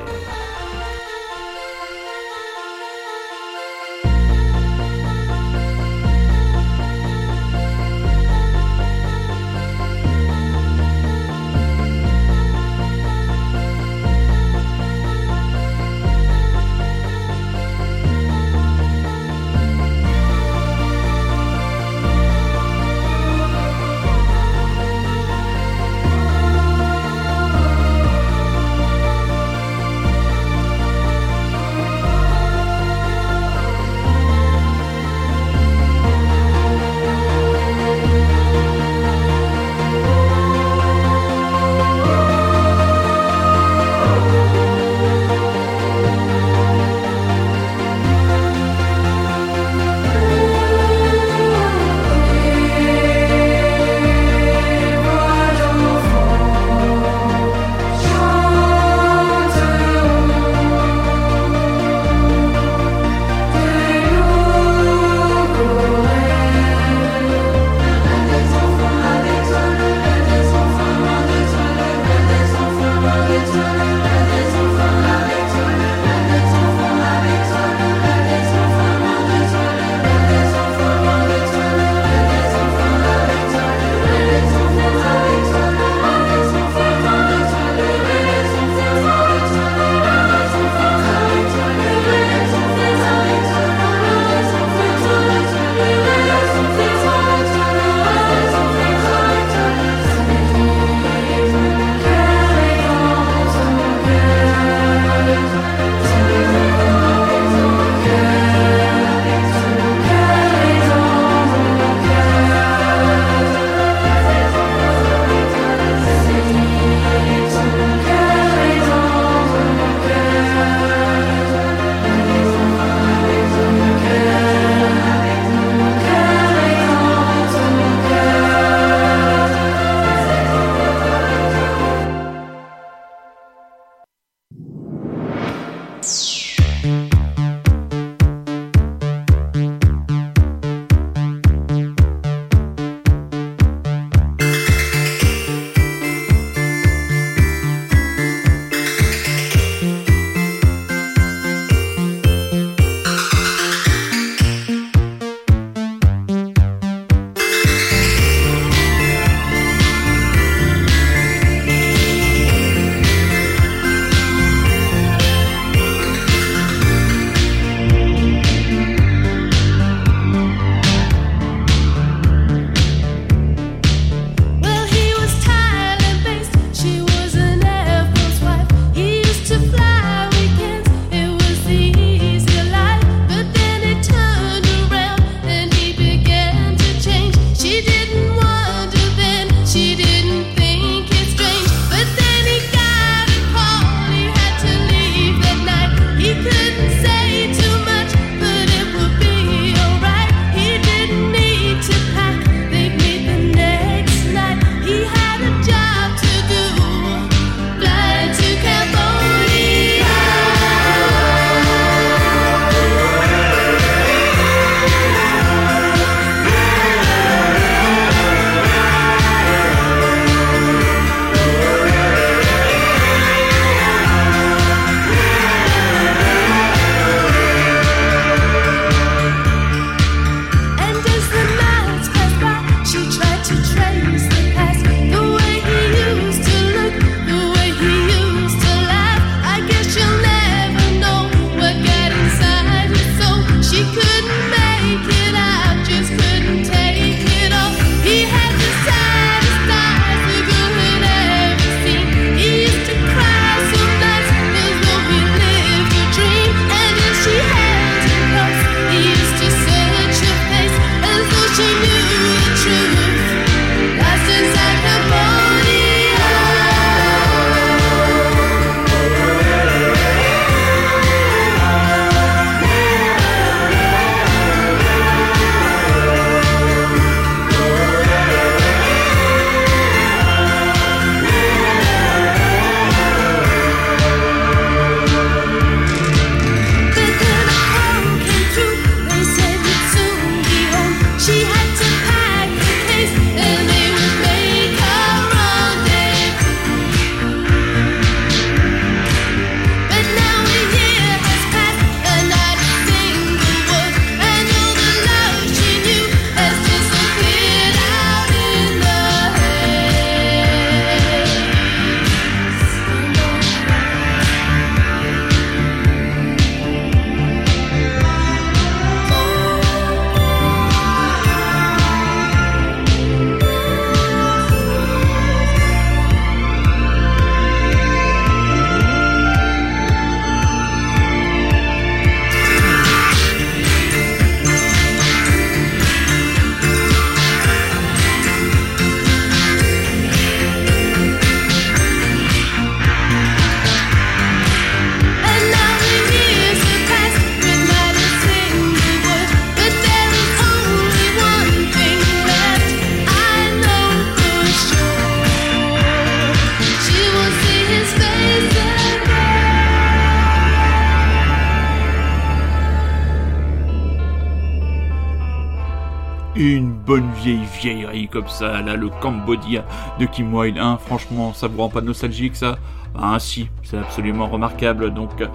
Vieille vieillerie comme ça, là, le Cambodia de Kim Wilde, hein, franchement, ça vous rend pas nostalgique ça? Ah si, c'est absolument remarquable, donc... euh,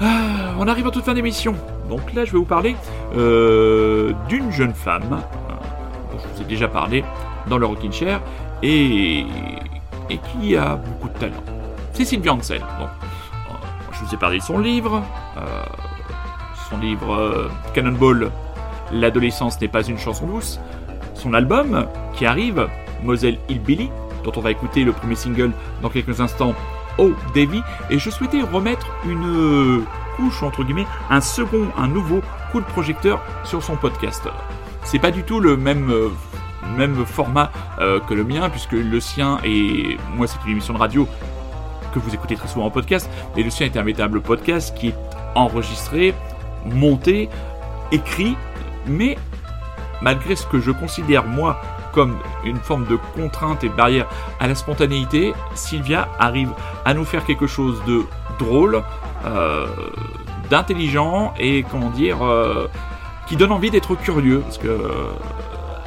ah, on arrive à toute fin d'émission, donc là je vais vous parler euh, d'une jeune femme, euh, dont je vous ai déjà parlé dans le Rockin' Chair, et, qui a beaucoup de talent. C'est Sylvia Ansel, je vous ai parlé de son livre, son livre Cannonball, L'adolescence n'est pas une chanson douce, son album qui arrive, Moselle Hillbilly, dont on va écouter le premier single dans quelques instants, Oh Davy, et je souhaitais remettre une euh, couche, entre guillemets, un second, un nouveau coup de projecteur sur son podcast. C'est pas du tout le même, euh, même format euh, que le mien, puisque le sien et moi c'est une émission de radio que vous écoutez très souvent en podcast, mais le sien est un véritable podcast qui est enregistré, monté, écrit, mais malgré ce que je considère moi comme une forme de contrainte et barrière à la spontanéité, Sylvia arrive à nous faire quelque chose de drôle, euh, d'intelligent et comment dire, euh, qui donne envie d'être curieux, parce que euh,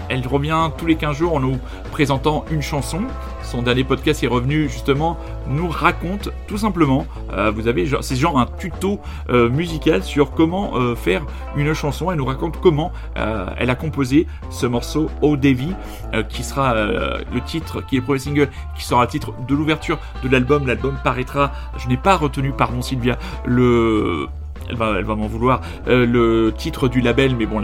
elle revient tous les 15 jours en nous présentant une chanson. Son dernier podcast est revenu justement nous raconte tout simplement, euh, vous avez c'est genre un tuto euh, musical sur comment euh, faire une chanson. Elle nous raconte comment elle a composé ce morceau Oh Davy, qui sera le titre, qui est le premier single, qui sera le titre de l'ouverture de l'album. L'album paraîtra, je n'ai pas retenu, pardon Sylvia, le elle va, va m'en vouloir, le titre du label, mais bon,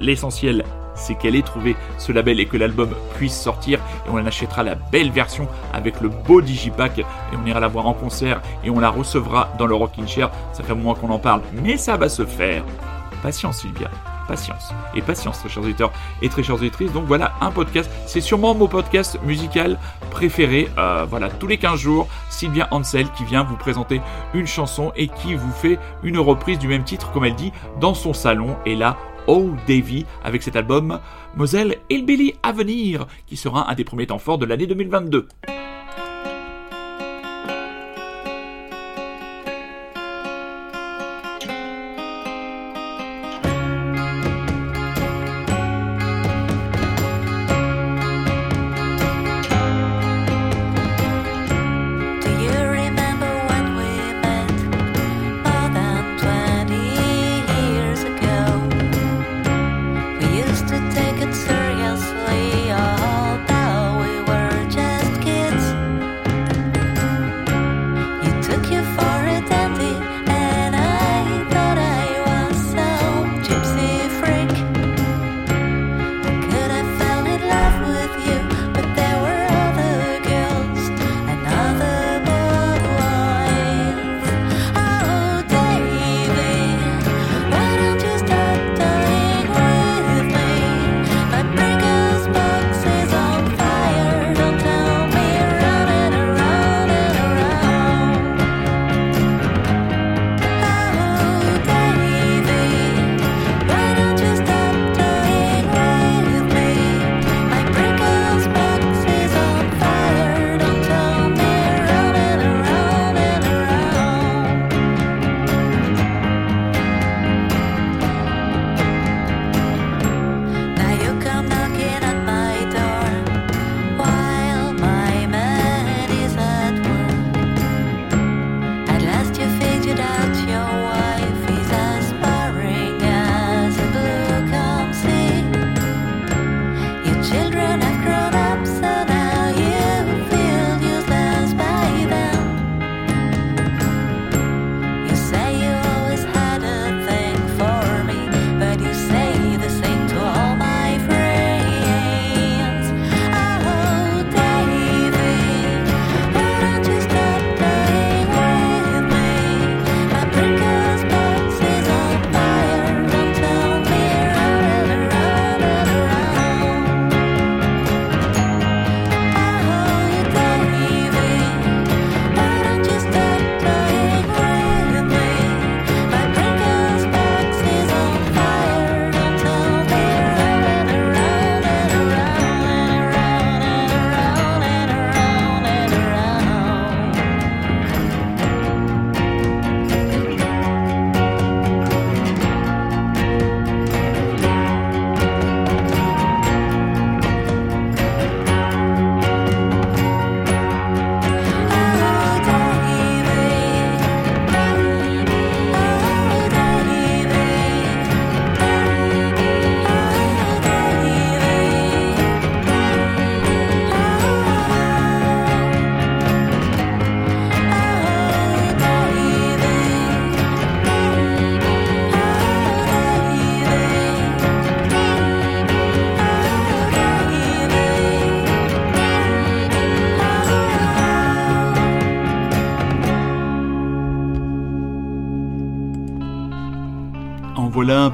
l'essentiel, c'est qu'elle ait trouvé ce label et que l'album puisse sortir, et on achètera la belle version avec le beau digipack, et on ira la voir en concert, et on la recevra dans le Rockin' Chair, ça fait un moment qu'on en parle, mais ça va se faire. Patience Sylvia, patience. Et patience, très chers auditeurs et très chères auditrices. Donc voilà, un podcast. C'est sûrement mon podcast musical préféré. Euh, voilà, tous les 15 jours, Sylvia Ansel qui vient vous présenter une chanson et qui vous fait une reprise du même titre, comme elle dit, dans son salon. Et là, Oh Davy, avec cet album Moselle Hillbilly à venir, qui sera un des premiers temps forts de l'année 2022.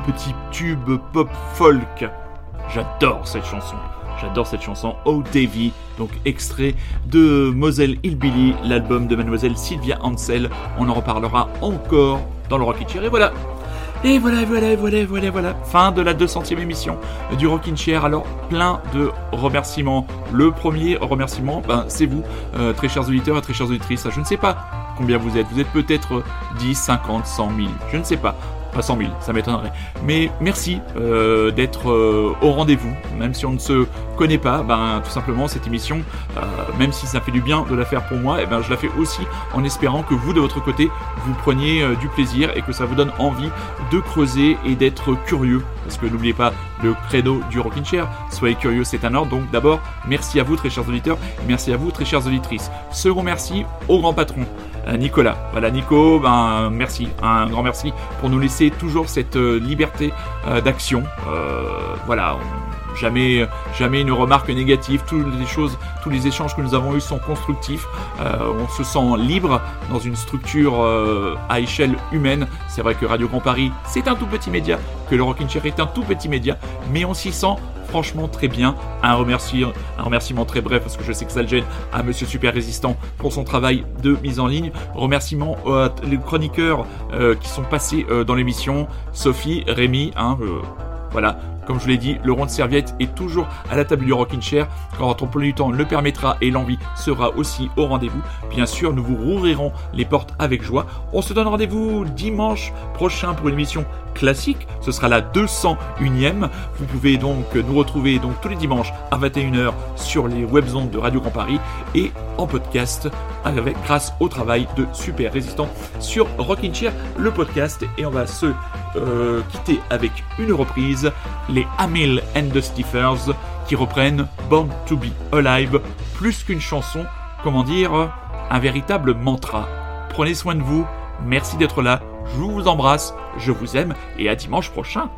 Petit tube pop folk. J'adore cette chanson. J'adore cette chanson, Oh Davy, donc extrait de Moselle Hillbilly, l'album de mademoiselle Sylvia Ansel. On en reparlera encore dans le Rockin' Chair. Et voilà, et voilà, voilà, voilà, voilà, voilà. Fin de la 200e émission du Rockin' Chair. Alors, plein de remerciements. Le premier remerciement, ben, c'est vous, euh, très chers auditeurs et très chères auditrices. Je ne sais pas combien vous êtes. Vous êtes peut-être 10, 50, 100 000. Je ne sais pas. Pas 100 000, ça m'étonnerait. Mais merci euh, d'être euh, au rendez-vous, même si on ne se connaît pas. Ben, tout simplement, cette émission, euh, même si ça fait du bien de la faire pour moi, et ben, je la fais aussi en espérant que vous, de votre côté, vous preniez du plaisir et que ça vous donne envie de creuser et d'être curieux. Parce que n'oubliez pas le credo du Rockin' Chair, soyez curieux, c'est un ordre. Donc d'abord, merci à vous, très chers auditeurs, merci à vous, très chères auditrices. Second merci au grand patron. Euh, Nicolas. Voilà, Nico, ben merci, un grand merci pour nous laisser toujours cette euh, liberté euh, d'action. Voilà, jamais, jamais une remarque négative. Toutes les choses, tous les échanges que nous avons eus sont constructifs. Euh, on se sent libre dans une structure euh, à échelle humaine. C'est vrai que Radio Grand Paris, c'est un tout petit média, que le Rockin' Chair est un tout petit média, mais on s'y sent franchement très bien. Un, remercie- un remerciement très bref parce que je sais que ça le gêne à Monsieur Super Résistant pour son travail de mise en ligne. Remerciement les chroniqueurs euh, qui sont passés dans l'émission. Sophie, Rémi, hein, voilà. Comme je vous l'ai dit, le rond de serviette est toujours à la table du Rockin' Chair quand votre emploi du temps le permettra et l'envie sera aussi au rendez-vous. Bien sûr, nous vous rouvrirons les portes avec joie. On se donne rendez-vous dimanche prochain pour une émission classique. Ce sera la 201ème. Vous pouvez donc nous retrouver donc tous les dimanches à 21h sur les webzones de Radio Grand Paris et en podcast avec, grâce au travail de Super Résistant sur Rockin' Chair, le podcast. Et on va se euh, quitter avec une reprise, les and the Stiffers qui reprennent Born to be Alive, plus qu'une chanson, comment dire, un véritable mantra. Prenez soin de vous, merci d'être là, je vous embrasse, je vous aime et à dimanche prochain.